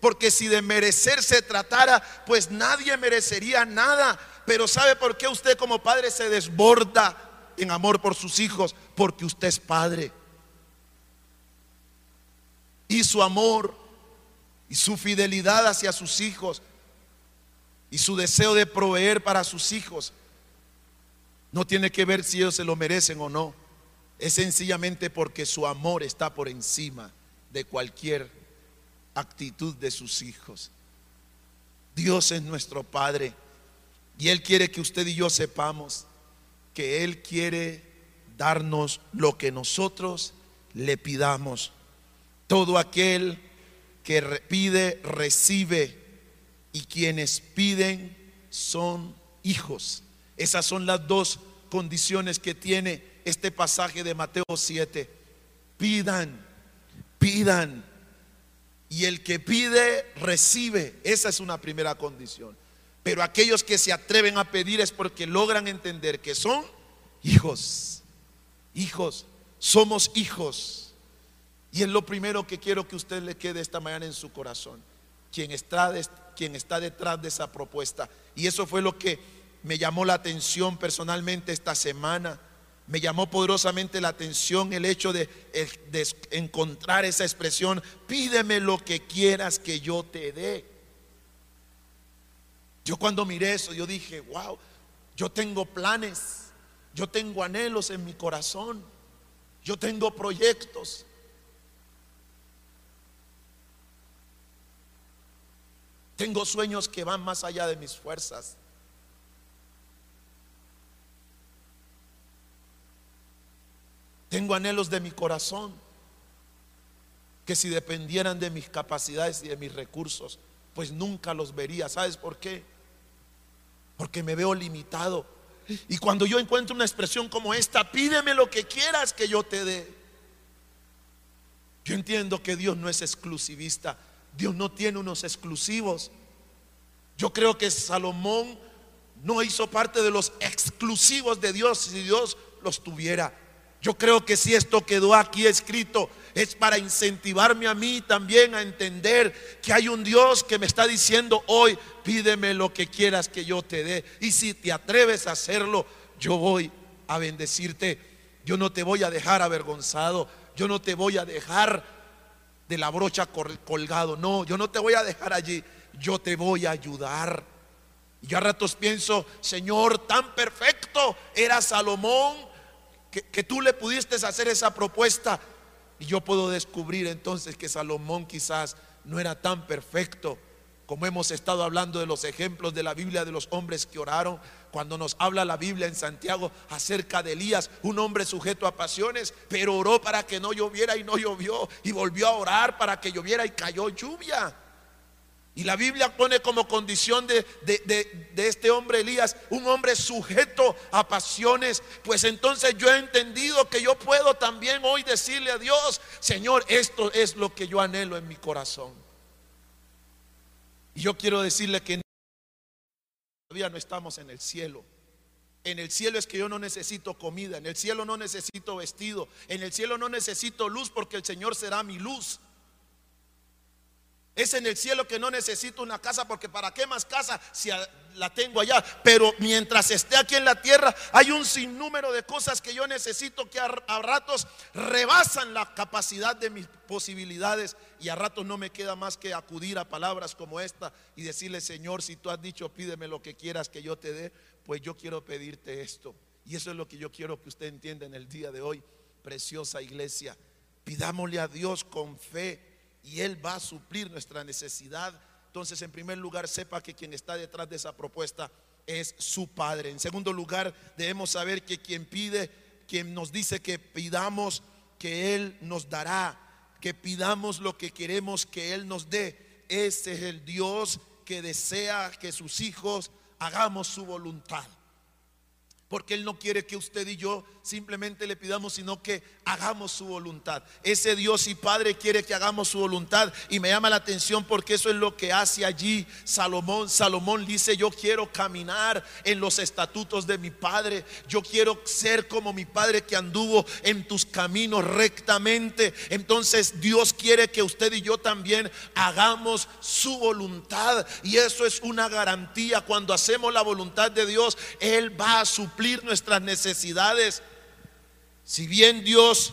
Speaker 2: porque si de merecer se tratara, pues nadie merecería nada. Pero ¿sabe por qué usted como padre se desborda en amor por sus hijos porque usted es padre. Y su amor y su fidelidad hacia sus hijos y su deseo de proveer para sus hijos no tiene que ver si ellos se lo merecen o no. Es sencillamente porque su amor está por encima de cualquier actitud de sus hijos. Dios es nuestro Padre y Él quiere que usted y yo sepamos que Él quiere darnos lo que nosotros le pidamos. Todo aquel que pide, recibe. Y quienes piden son hijos. Esas son las dos condiciones que tiene este pasaje de Mateo 7. Pidan, pidan. Y el que pide, recibe. Esa es una primera condición. Pero aquellos que se atreven a pedir es porque logran entender que son hijos. Hijos, somos hijos. Y es lo primero que quiero que usted le quede esta mañana en su corazón. Quien está, quien está detrás de esa propuesta. Y eso fue lo que me llamó la atención personalmente esta semana. Me llamó poderosamente la atención el hecho de, de encontrar esa expresión, pídeme lo que quieras que yo te dé. Yo cuando miré eso, yo dije, wow, yo tengo planes, yo tengo anhelos en mi corazón, yo tengo proyectos. Tengo sueños que van más allá de mis fuerzas. Tengo anhelos de mi corazón que si dependieran de mis capacidades y de mis recursos, pues nunca los vería. ¿Sabes por qué? Porque me veo limitado. Y cuando yo encuentro una expresión como esta, pídeme lo que quieras que yo te dé. Yo entiendo que Dios no es exclusivista. Dios no tiene unos exclusivos. Yo creo que Salomón no hizo parte de los exclusivos de Dios si Dios los tuviera. Yo creo que si esto quedó aquí escrito es para incentivarme a mí también a entender que hay un Dios que me está diciendo hoy, pídeme lo que quieras que yo te dé. Y si te atreves a hacerlo, yo voy a bendecirte. Yo no te voy a dejar avergonzado. Yo no te voy a dejar de la brocha colgado. No, yo no te voy a dejar allí. Yo te voy a ayudar. Y yo a ratos pienso, Señor, tan perfecto era Salomón que, tú le pudiste hacer esa propuesta. Y yo puedo descubrir entonces que Salomón quizás no era tan perfecto como hemos estado hablando de los ejemplos de la Biblia de los hombres que oraron, cuando nos habla la Biblia en Santiago acerca de Elías, un hombre sujeto a pasiones, pero oró para que no lloviera y no llovió, y volvió a orar para que lloviera y cayó lluvia. Y la Biblia pone como condición de, este hombre Elías, un hombre sujeto a pasiones. Pues entonces yo he entendido que yo puedo también hoy decirle a Dios, Señor, esto es lo que yo anhelo en mi corazón. Y yo quiero decirle que todavía no estamos en el cielo. En el cielo es que yo no necesito comida, en el cielo no necesito vestido, en el cielo no necesito luz porque el Señor será mi luz. Es en el cielo que no necesito una casa porque para qué más casa si la tengo allá. Pero mientras esté aquí en la tierra hay un sinnúmero de cosas que yo necesito que a, ratos rebasan la capacidad de mis posibilidades y a ratos no me queda más que acudir a palabras como esta y decirle, Señor, si tú has dicho pídeme lo que quieras que yo te dé, pues yo quiero pedirte esto. Y eso es lo que yo quiero que usted entienda en el día de hoy, preciosa iglesia. Pidámosle a Dios con fe y Él va a suplir nuestra necesidad. Entonces, en primer lugar, sepa que quien está detrás de esa propuesta es su Padre. En segundo lugar, debemos saber que quien pide, quien nos dice que pidamos, que Él nos dará, que pidamos lo que queremos que Él nos dé. Ese es el Dios que desea que sus hijos hagamos su voluntad. Porque Él no quiere que usted y yo simplemente le pidamos, sino que hagamos su voluntad. Ese Dios y Padre quiere que hagamos su voluntad. Y me llama la atención porque eso es lo que hace allí Salomón. Salomón dice, yo quiero caminar en los estatutos de mi Padre. Yo quiero ser como mi Padre que anduvo en tus caminos rectamente. Entonces Dios quiere que usted y yo también hagamos su voluntad. Y eso es una garantía. Cuando hacemos la voluntad de Dios, Él va a su nuestras necesidades. Si bien Dios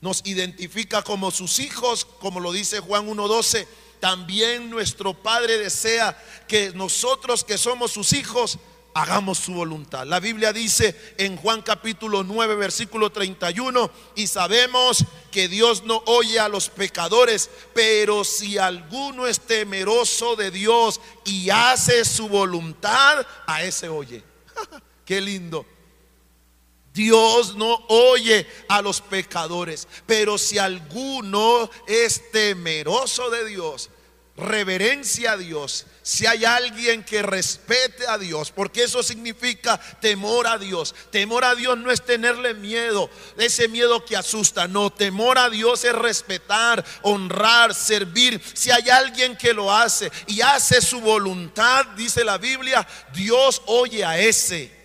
Speaker 2: nos identifica como sus hijos, como lo dice Juan 1.12, también nuestro Padre desea que nosotros que somos sus hijos hagamos su voluntad. La Biblia dice en Juan capítulo 9, versículo 31, y sabemos que Dios no oye a los pecadores, pero si alguno es temeroso de Dios y hace su voluntad, a ese oye. Qué lindo. Dios no oye a los pecadores, pero si alguno es temeroso de Dios, reverencia a Dios, si hay alguien que respete a Dios, porque eso significa temor a Dios. Temor a Dios no es tenerle miedo, ese miedo que asusta, no, temor a Dios es respetar, honrar, servir. Si hay alguien que lo hace y hace su voluntad, dice la Biblia, Dios oye a ese.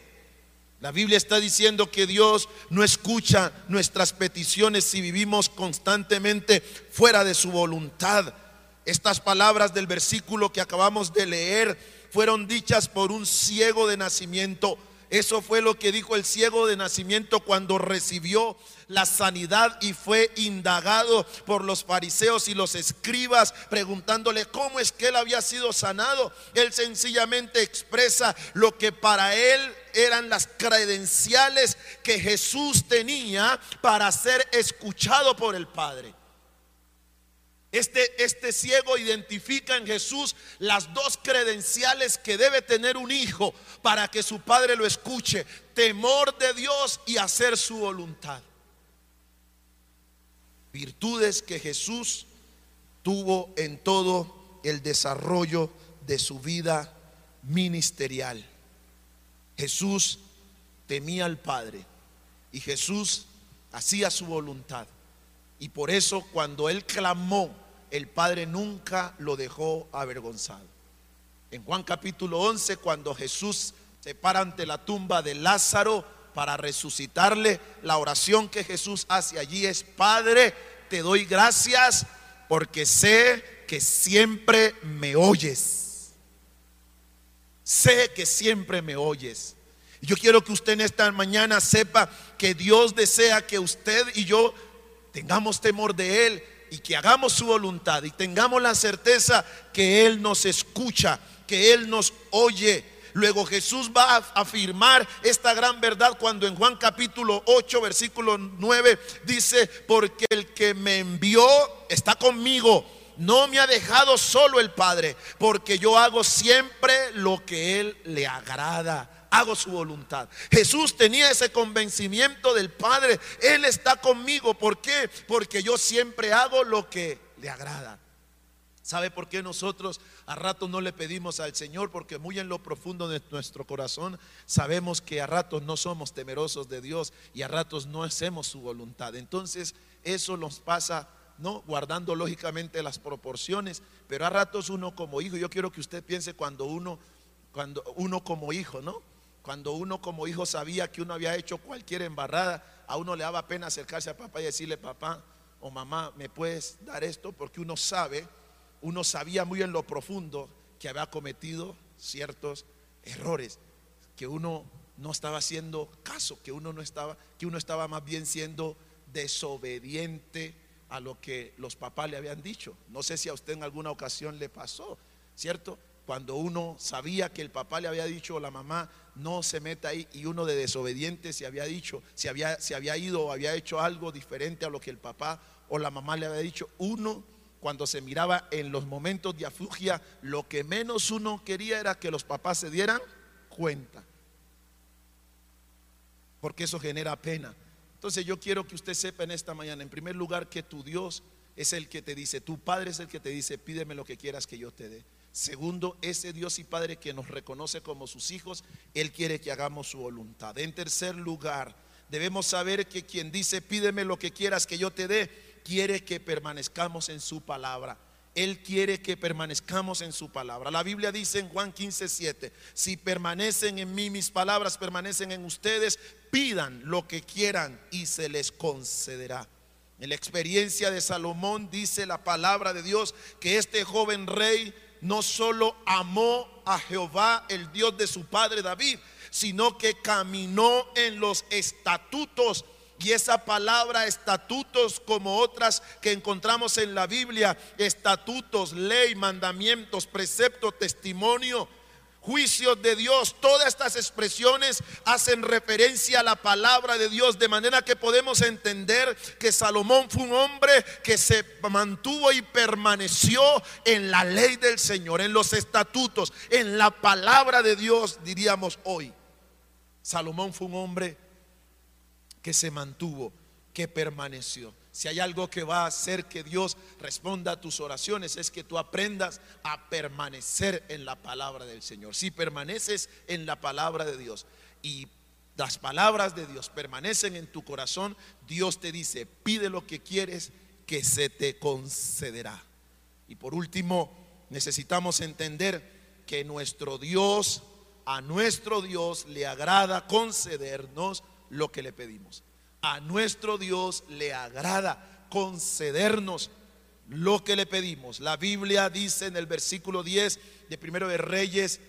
Speaker 2: La Biblia está diciendo que Dios no escucha nuestras peticiones si vivimos constantemente fuera de su voluntad. Estas palabras del versículo que acabamos de leer fueron dichas por un ciego de nacimiento. Eso fue lo que dijo el ciego de nacimiento cuando recibió la sanidad y fue indagado por los fariseos y los escribas preguntándole cómo es que él había sido sanado. Él sencillamente expresa lo que para él eran las credenciales que Jesús tenía para ser escuchado por el Padre. Este, este, ciego identifica en Jesús las dos credenciales que debe tener un hijo para que su padre lo escuche. Temor de Dios y hacer su voluntad. Virtudes que Jesús tuvo en todo el desarrollo de su vida ministerial. Jesús temía al Padre y Jesús hacía su voluntad. Y por eso cuando él clamó, el Padre nunca lo dejó avergonzado. En Juan capítulo 11, cuando Jesús se para ante la tumba de Lázaro para resucitarle, la oración que Jesús hace allí es, Padre, te doy gracias porque sé que siempre me oyes. Sé que siempre me oyes. Yo quiero que usted en esta mañana sepa que Dios desea que usted y yo tengamos temor de Él y que hagamos su voluntad y tengamos la certeza que Él nos escucha, que Él nos oye. Luego Jesús va a afirmar esta gran verdad cuando en Juan capítulo 8, versículo 9 dice, porque el que me envió está conmigo. No me ha dejado solo el Padre, porque yo hago siempre lo que Él le agrada hago su voluntad. Jesús tenía ese convencimiento del Padre. Él está conmigo. ¿Por qué? Porque yo siempre hago lo que le agrada. ¿Sabe por qué nosotros a ratos no le pedimos al Señor? Porque muy en lo profundo de nuestro corazón sabemos que a ratos no somos temerosos de Dios y a ratos no hacemos su voluntad. Entonces eso nos pasa, ¿no? Guardando lógicamente las proporciones, pero a ratos uno como hijo, yo quiero que usted piense cuando uno, cuando uno como hijo, ¿no? Cuando uno como hijo sabía que uno había hecho cualquier embarrada, a uno le daba pena acercarse a papá y decirle, papá o mamá, ¿me puedes dar esto? Porque uno sabe, uno sabía muy en lo profundo que había cometido ciertos errores, que uno no estaba haciendo caso, que uno no estaba, que uno estaba más bien siendo desobediente a lo que los papás le habían dicho. No sé si a usted en alguna ocasión le pasó, ¿cierto? Cuando uno sabía que el papá le había dicho o la mamá, no se meta ahí y uno de desobediente se había dicho, se había, se había ido o había hecho algo diferente a lo que el papá o la mamá le había dicho, uno cuando se miraba en los momentos de afugia, lo que menos uno quería era que los papás se dieran cuenta. Porque eso genera pena. Entonces yo quiero que usted sepa en esta mañana, en primer lugar, que tu Dios es el que te dice, tu Padre es el que te dice, pídeme lo que quieras que yo te dé. Segundo, ese Dios y Padre que nos reconoce como sus hijos, Él quiere que hagamos su voluntad. En tercer lugar, debemos saber que quien dice, pídeme lo que quieras que yo te dé, quiere que permanezcamos en su palabra. Él quiere que permanezcamos en su palabra. La Biblia dice en Juan 15, 7, si permanecen en mí, mis palabras permanecen en ustedes, pidan lo que quieran y se les concederá. En la experiencia de Salomón dice la palabra de Dios que este joven rey no solo amó a Jehová, el Dios de su padre David, sino que caminó en los estatutos. Y esa palabra estatutos como otras que encontramos en la Biblia, estatutos, ley, mandamientos, precepto, testimonio, juicios de Dios. Todas estas expresiones hacen referencia a la palabra de Dios, de manera que podemos entender que Salomón fue un hombre que se mantuvo y permaneció en la ley del Señor, en los estatutos, en la palabra de Dios, diríamos hoy. Salomón fue un hombre que se mantuvo, que permaneció. Si hay algo que va a hacer que Dios responda a tus oraciones es que tú aprendas a permanecer en la palabra del Señor. Si permaneces en la palabra de Dios y las palabras de Dios permanecen en tu corazón, Dios te dice, pide lo que quieres que se te concederá. Y por último, necesitamos entender que nuestro Dios, a nuestro Dios le agrada concedernos lo que le pedimos a nuestro Dios le agrada concedernos lo que le pedimos. La Biblia dice en el versículo 10 de Primero de Reyes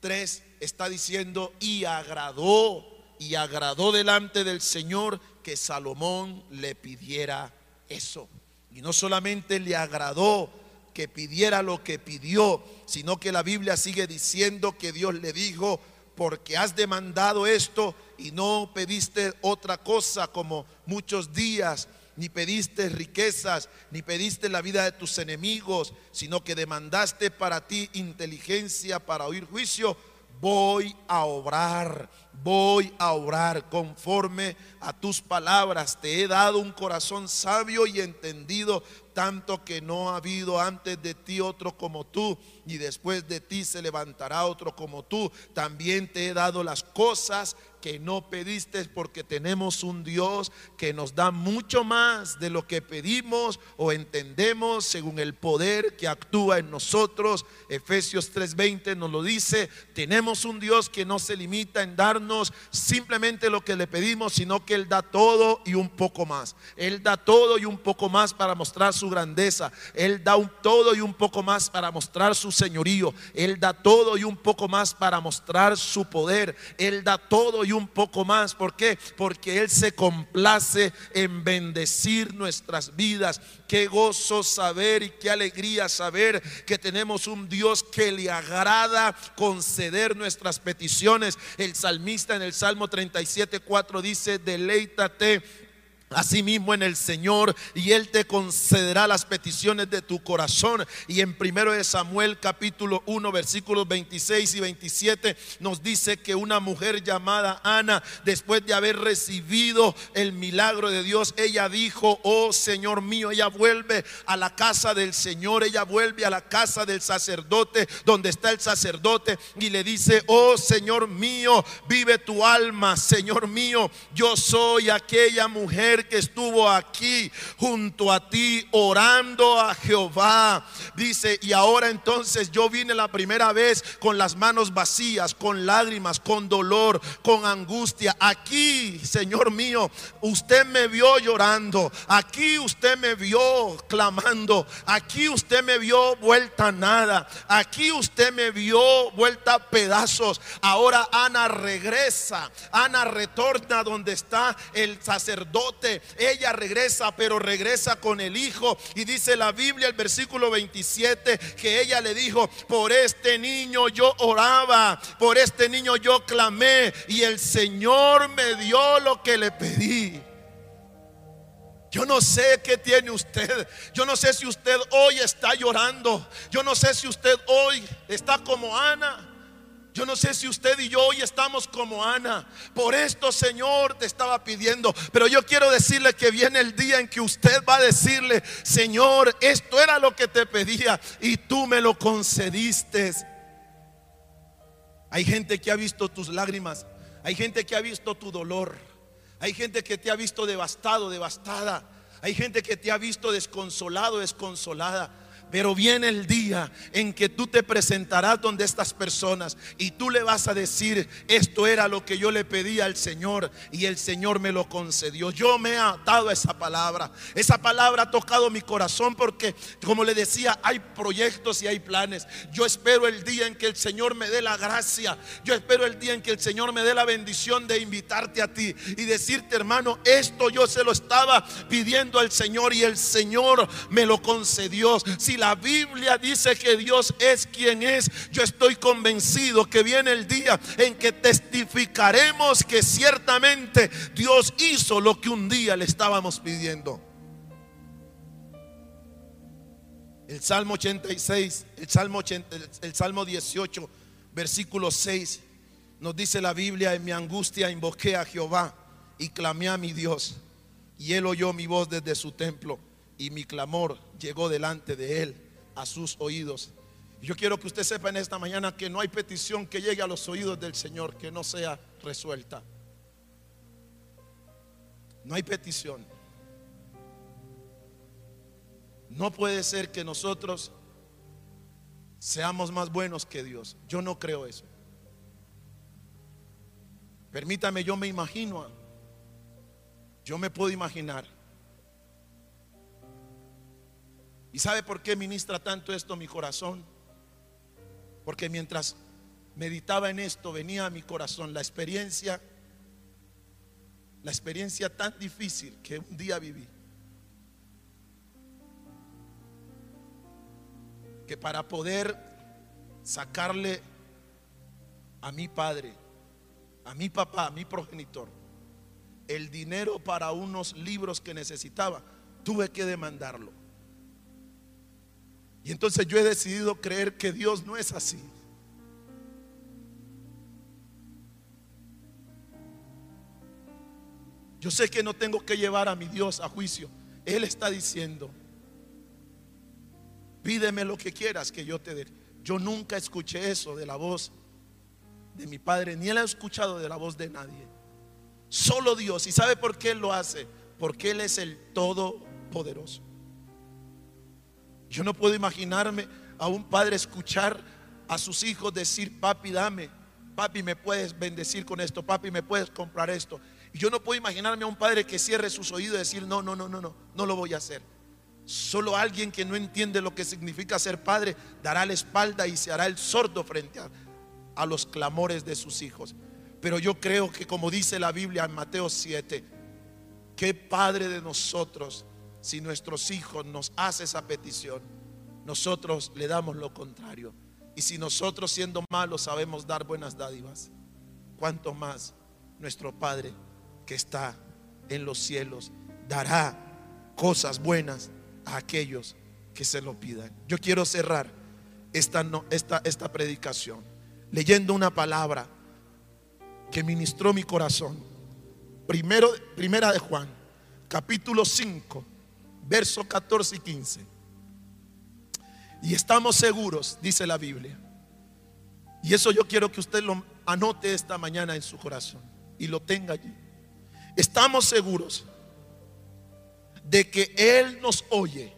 Speaker 2: 3 está diciendo, y agradó, y agradó delante del Señor que Salomón le pidiera eso. Y no solamente le agradó que pidiera lo que pidió, sino que la Biblia sigue diciendo que Dios le dijo, porque has demandado esto y no pediste otra cosa como muchos días, ni pediste riquezas, ni pediste la vida de tus enemigos, sino que demandaste para ti inteligencia para oír juicio, voy a obrar, voy a obrar conforme a tus palabras. Te he dado un corazón sabio y entendido, tanto que no ha habido antes de ti otro como tú, y después de ti se levantará otro como tú. También te he dado las cosas que no pediste porque tenemos un Dios que nos da mucho más de lo que pedimos o entendemos según el poder que actúa en nosotros. Efesios 3:20 nos lo dice, tenemos un Dios que no se limita en darnos simplemente lo que le pedimos, sino que Él da todo y un poco más. Él da todo y un poco más para mostrar su grandeza. Él da todo y un poco más para mostrar su señorío. Él da todo y un poco más para mostrar su poder. Él da todo y un poco más. ¿Por qué? Porque Él se complace en bendecir nuestras vidas. Qué gozo saber y qué alegría saber que tenemos un Dios que le agrada conceder nuestras peticiones. El salmista en el Salmo 37, 4 dice, deleítate Asimismo en el Señor y Él te concederá las peticiones de tu corazón. Y en primero de Samuel capítulo 1 versículos 26 y 27 nos dice que una mujer llamada Ana, después de haber recibido el milagro de Dios, ella dijo, oh Señor mío, ella vuelve a la casa del Señor, ella vuelve a la casa del sacerdote, donde está el sacerdote, y le dice, oh Señor mío, vive tu alma, Señor mío, yo soy aquella mujer que estuvo aquí junto a ti orando a Jehová. Dice, y ahora entonces yo vine la primera vez con las manos vacías, con lágrimas, con dolor, con angustia. Aquí, Señor mío, usted me vio llorando. Aquí usted me vio clamando. Aquí usted me vio vuelta nada. Aquí usted me vio vuelta pedazos. Ahora Ana regresa. Ana retorna donde está el sacerdote ella regresa, pero regresa con el hijo. Y dice la Biblia, el versículo 27, que ella le dijo, por este niño yo oraba, por este niño yo clamé y el Señor me dio lo que le pedí. Yo no sé qué tiene usted. Yo no sé si usted hoy está llorando. Yo no sé si usted hoy está como Ana. Yo no sé si usted y yo hoy estamos como Ana. Por esto, Señor, te estaba pidiendo. Pero yo quiero decirle que viene el día en que usted va a decirle, Señor, esto era lo que te pedía y tú me lo concediste. Hay gente que ha visto tus lágrimas. Hay gente que ha visto tu dolor. Hay gente que te ha visto devastado, devastada. Hay gente que te ha visto desconsolado, desconsolada. Pero viene el día en que tú te presentarás donde estas personas y tú le vas a decir, esto era lo que yo le pedí al Señor y el Señor me lo concedió. Yo me he atado esa palabra. Esa palabra ha tocado mi corazón porque, como le decía, hay proyectos y hay planes. Yo espero el día en que el Señor me dé la gracia. Yo espero el día en que el Señor me dé la bendición de invitarte a ti y decirte, hermano, esto yo se lo estaba pidiendo al Señor y el Señor me lo concedió. Si la Biblia dice que Dios es quien es, yo estoy convencido que viene el día en que testificaremos que ciertamente Dios hizo lo que un día le estábamos pidiendo. El Salmo 86, el Salmo, el Salmo 18, versículo 6, nos dice la Biblia, en mi angustia invoqué a Jehová y clamé a mi Dios, y él oyó mi voz desde su templo y mi clamor llegó delante de él a sus oídos. Yo quiero que usted sepa en esta mañana que no hay petición que llegue a los oídos del Señor que no sea resuelta. No hay petición. No puede ser que nosotros seamos más buenos que Dios. Yo no creo eso. Permítame, yo me imagino, yo me puedo imaginar ¿Y sabe por qué ministra tanto esto mi corazón? Porque mientras meditaba en esto, venía a mi corazón la experiencia, la experiencia tan difícil que un día viví. Que para poder sacarle a mi padre, a mi papá, a mi progenitor, el dinero para unos libros que necesitaba, tuve que demandarlo. Y entonces yo he decidido creer que Dios no es así. Yo sé que no tengo que llevar a mi Dios a juicio. Él está diciendo, pídeme lo que quieras que yo te dé. Yo nunca escuché eso de la voz de mi padre, ni él ha escuchado de la voz de nadie. Solo Dios. ¿Y sabe por qué Él lo hace? Porque Él es el Todopoderoso. Yo no puedo imaginarme a un padre escuchar a sus hijos decir, papi, dame, papi, me puedes bendecir con esto, papi, me puedes comprar esto. Y yo no puedo imaginarme a un padre que cierre sus oídos y decir, no, no, no, no, no, no lo voy a hacer. Solo alguien que no entiende lo que significa ser padre dará la espalda y se hará el sordo frente a, los clamores de sus hijos. Pero yo creo que como dice la Biblia en Mateo 7, qué padre de nosotros si nuestros hijos nos hace esa petición, nosotros le damos lo contrario. Y si nosotros siendo malos sabemos dar buenas dádivas, cuánto más nuestro Padre que está en los cielos dará cosas buenas a aquellos que se lo pidan. Yo quiero cerrar esta, esta, esta predicación leyendo una palabra que ministró mi corazón. Primero, primera de Juan, capítulo 5 versos 14 y 15. Y estamos seguros, dice la Biblia. Y eso yo quiero que usted lo anote esta mañana en su corazón y lo tenga allí. Estamos seguros de que Él nos oye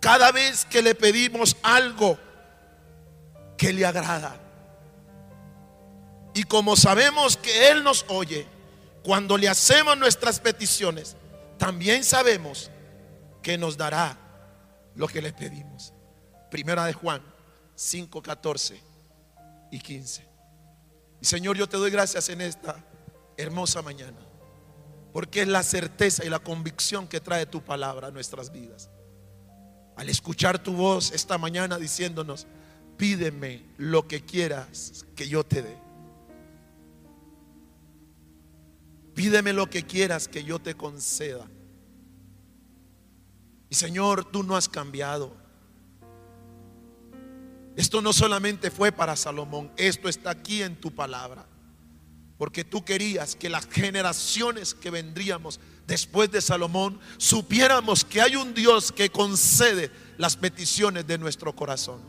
Speaker 2: cada vez que le pedimos algo que le agrada. Y como sabemos que Él nos oye, cuando le hacemos nuestras peticiones, también sabemos que nos dará lo que le pedimos. Primera de Juan 5, 14 y 15. Y Señor, yo te doy gracias en esta hermosa mañana, porque es la certeza y la convicción que trae tu palabra a nuestras vidas. Al escuchar tu voz esta mañana diciéndonos, pídeme lo que quieras que yo te dé. Pídeme lo que quieras que yo te conceda. Y Señor, tú no has cambiado. Esto no solamente fue para Salomón, esto está aquí en tu palabra. Porque tú querías que las generaciones que vendríamos después de Salomón supiéramos que hay un Dios que concede las peticiones de nuestro corazón.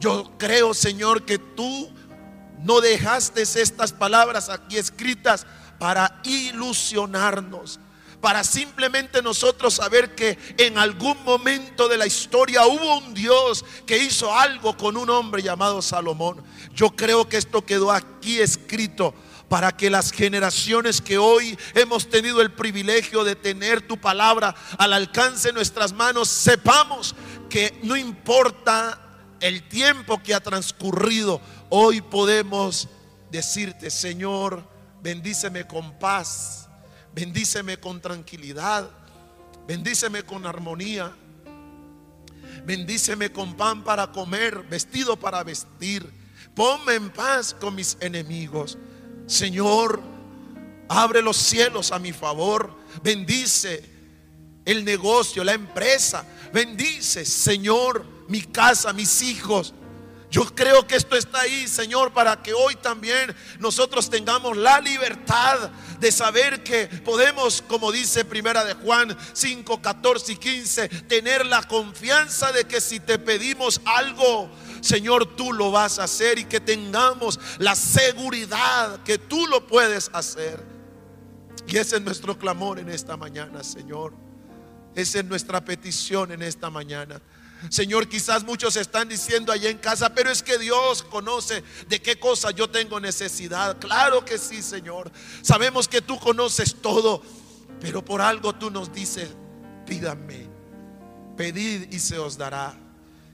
Speaker 2: Yo creo, Señor, que tú no dejaste estas palabras aquí escritas para ilusionarnos, para simplemente nosotros saber que en algún momento de la historia hubo un Dios que hizo algo con un hombre llamado Salomón. Yo creo que esto quedó aquí escrito para que las generaciones que hoy hemos tenido el privilegio de tener tu palabra al alcance de nuestras manos, sepamos que no importa el tiempo que ha transcurrido, Hoy podemos decirte, Señor, bendíceme con paz, bendíceme con tranquilidad, bendíceme con armonía, bendíceme con pan para comer, vestido para vestir. Ponme en paz con mis enemigos. Señor, abre los cielos a mi favor. Bendice el negocio, la empresa. Bendice, Señor, mi casa, mis hijos. Yo creo que esto está ahí, Señor, para que hoy también nosotros tengamos la libertad de saber que podemos, como dice Primera de Juan 5, 14 y 15, tener la confianza de que si te pedimos algo, Señor, tú lo vas a hacer y que tengamos la seguridad que tú lo puedes hacer. Y ese es nuestro clamor en esta mañana, Señor. Esa es nuestra petición en esta mañana. Señor, quizás muchos están diciendo allá en casa, pero es que Dios conoce de qué cosa yo tengo necesidad. Claro que sí, Señor. Sabemos que tú conoces todo, pero por algo tú nos dices, pídame, pedid y se os dará.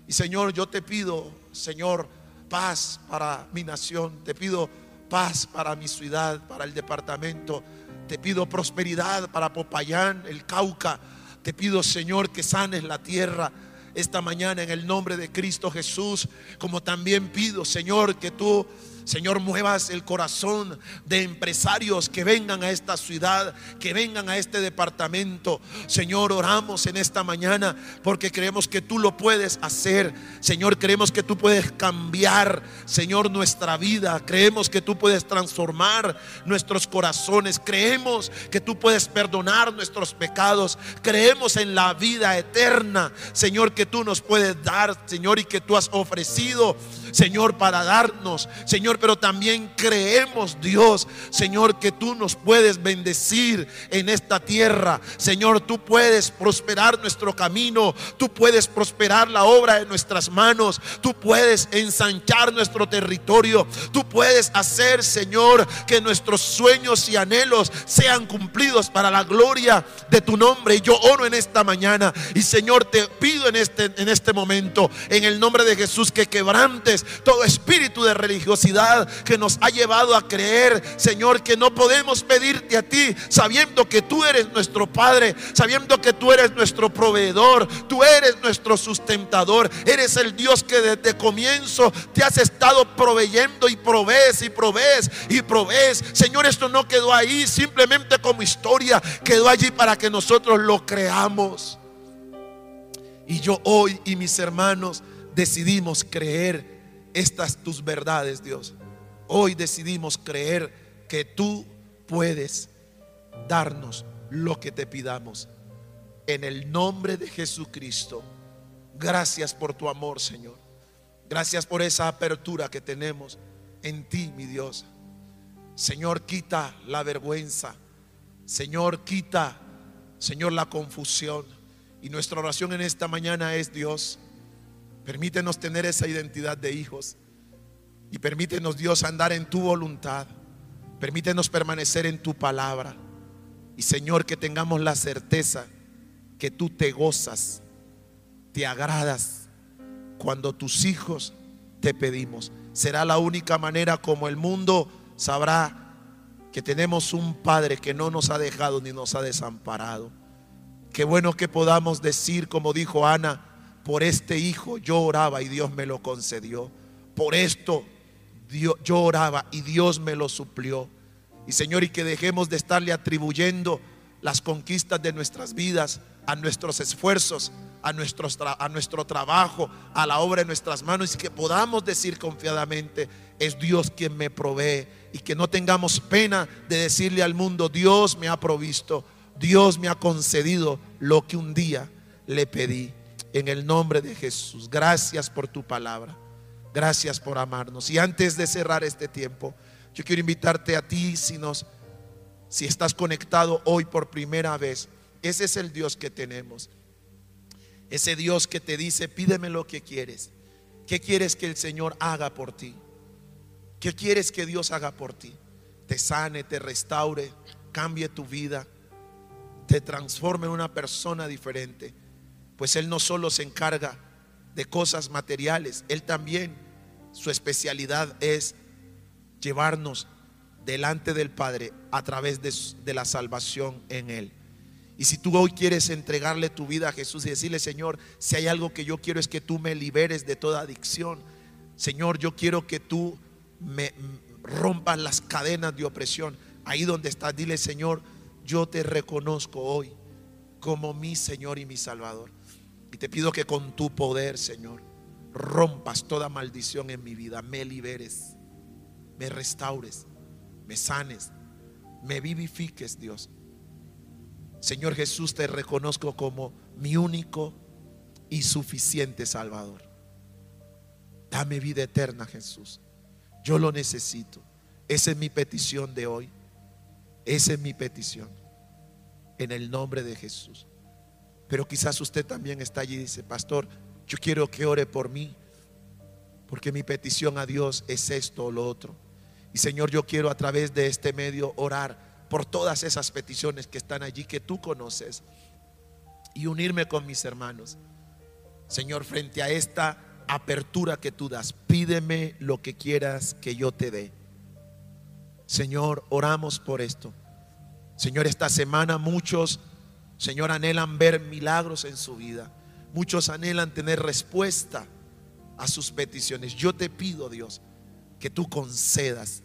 Speaker 2: Y Señor, yo te pido, Señor, paz para mi nación, te pido paz para mi ciudad, para el departamento, te pido prosperidad para Popayán, el Cauca, te pido Señor que sanes la tierra esta mañana en el nombre de Cristo Jesús, como también pido Señor que tú Señor, muevas el corazón de empresarios que vengan a esta ciudad, que vengan a este departamento. Señor, oramos en esta mañana porque creemos que tú lo puedes hacer. Señor, creemos que tú puedes cambiar, Señor, nuestra vida. Creemos que tú puedes transformar nuestros corazones. Creemos que tú puedes perdonar nuestros pecados. Creemos en la vida eterna, Señor, que tú nos puedes dar, Señor, y que tú has ofrecido, Señor, para darnos. Señor, pero también creemos, Dios, Señor, que tú nos puedes bendecir en esta tierra. Señor, tú puedes prosperar nuestro camino, tú puedes prosperar la obra de nuestras manos, tú puedes ensanchar nuestro territorio, tú puedes hacer, Señor, que nuestros sueños y anhelos sean cumplidos para la gloria de tu nombre. Y yo oro en esta mañana y Señor, te pido en este, en este momento, en el nombre de Jesús, que quebrantes todo espíritu de religiosidad que nos ha llevado a creer, Señor, que no podemos pedirte a ti, sabiendo que tú eres nuestro Padre, sabiendo que tú eres nuestro proveedor, tú eres nuestro sustentador, eres el Dios que desde comienzo te has estado proveyendo y provees y provees y provees. Señor, esto no quedó ahí simplemente como historia, quedó allí para que nosotros lo creamos. Y yo hoy y mis hermanos decidimos creer estas tus verdades, Dios. Hoy decidimos creer que tú puedes darnos lo que te pidamos. En el nombre de Jesucristo. Gracias por tu amor, Señor. Gracias por esa apertura que tenemos en ti, mi Dios. Señor, quita la vergüenza. Señor, quita, Señor, la confusión. Y nuestra oración en esta mañana es, Dios, Permítenos tener esa identidad de hijos. Y permítenos, Dios, andar en tu voluntad. Permítenos permanecer en tu palabra. Y Señor, que tengamos la certeza que tú te gozas, te agradas cuando tus hijos te pedimos. Será la única manera como el mundo sabrá que tenemos un Padre que no nos ha dejado ni nos ha desamparado. Qué bueno que podamos decir, como dijo Ana, por este hijo yo oraba y Dios me lo concedió. Por esto yo oraba y Dios me lo suplió. Y Señor, y que dejemos de estarle atribuyendo las conquistas de nuestras vidas a nuestros esfuerzos, a, a nuestro trabajo, a la obra de nuestras manos y que podamos decir confiadamente, es Dios quien me provee y que no tengamos pena de decirle al mundo, Dios me ha provisto, Dios me ha concedido lo que un día le pedí en el nombre de Jesús. Gracias por tu palabra. Gracias por amarnos. Y antes de cerrar este tiempo, yo quiero invitarte a ti, si, nos, si estás conectado hoy por primera vez, ese es el Dios que tenemos. Ese Dios que te dice, pídeme lo que quieres. ¿Qué quieres que el Señor haga por ti? ¿Qué quieres que Dios haga por ti? Te sane, te restaure, cambie tu vida, te transforme en una persona diferente pues Él no solo se encarga de cosas materiales, Él también, su especialidad es llevarnos delante del Padre a través de, la salvación en Él. Y si tú hoy quieres entregarle tu vida a Jesús y decirle, Señor, si hay algo que yo quiero es que tú me liberes de toda adicción. Señor, yo quiero que tú me rompas las cadenas de opresión. Ahí donde estás, dile, Señor, yo te reconozco hoy como mi Señor y mi Salvador. Y te pido que con tu poder, Señor, rompas toda maldición en mi vida, me liberes, me restaures, me sanes, me vivifiques, Dios. Señor Jesús, te reconozco como mi único y suficiente Salvador. Dame vida eterna, Jesús. Yo lo necesito. Esa es mi petición de hoy. Esa es mi petición. En el nombre de Jesús. Pero quizás usted también está allí y dice, pastor, yo quiero que ore por mí, porque mi petición a Dios es esto o lo otro. Y Señor, yo quiero a través de este medio orar por todas esas peticiones que están allí, que tú conoces, y unirme con mis hermanos. Señor, frente a esta apertura que tú das. Pídeme lo que quieras que yo te dé. Señor, oramos por esto. Señor, esta semana muchos, Señor, anhelan ver milagros en su vida. Muchos anhelan tener respuesta a sus peticiones. Yo te pido, Dios, que tú concedas,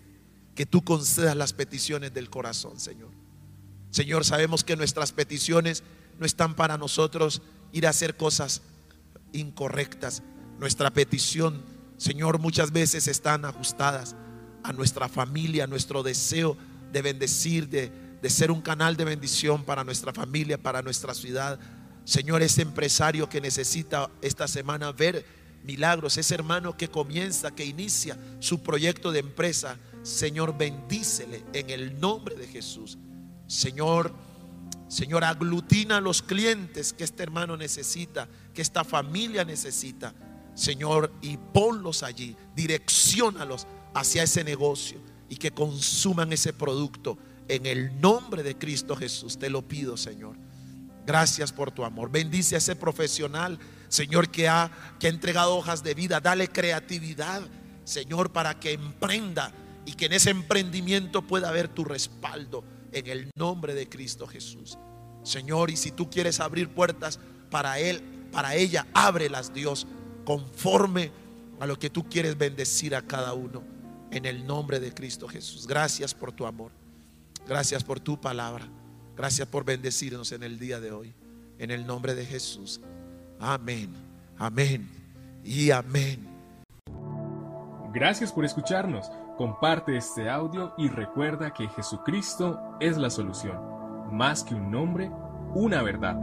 Speaker 2: que tú concedas las peticiones del corazón, Señor. Señor, sabemos que nuestras peticiones no están para nosotros ir a hacer cosas incorrectas. Nuestra petición, Señor, muchas veces están ajustadas a nuestra familia, a nuestro deseo de bendecir, de, de ser un canal de bendición para nuestra familia, para nuestra ciudad. Señor, ese empresario que necesita esta semana ver milagros, ese hermano que comienza, que inicia su proyecto de empresa, Señor, bendícele en el nombre de Jesús. Señor, Señor, aglutina a los clientes que este hermano necesita, que esta familia necesita. Señor, y ponlos allí, direccionalos hacia ese negocio y que consuman ese producto en el nombre de Cristo Jesús. Te lo pido, Señor. Gracias por tu amor. Bendice a ese profesional, Señor, que ha, que entregado hojas de vida. Dale creatividad, Señor, para que emprenda y que en ese emprendimiento pueda haber tu respaldo en el nombre de Cristo Jesús. Señor, y si tú quieres abrir puertas para él, para ella, ábrelas, Dios, conforme a lo que tú quieres bendecir a cada uno en el nombre de Cristo Jesús. Gracias por tu amor. Gracias por tu palabra. Gracias por bendecirnos en el día de hoy. En el nombre de Jesús. Amén. Amén. Y amén.
Speaker 1: Gracias por escucharnos. Comparte este audio y recuerda que Jesucristo es la solución. Más que un nombre, una verdad.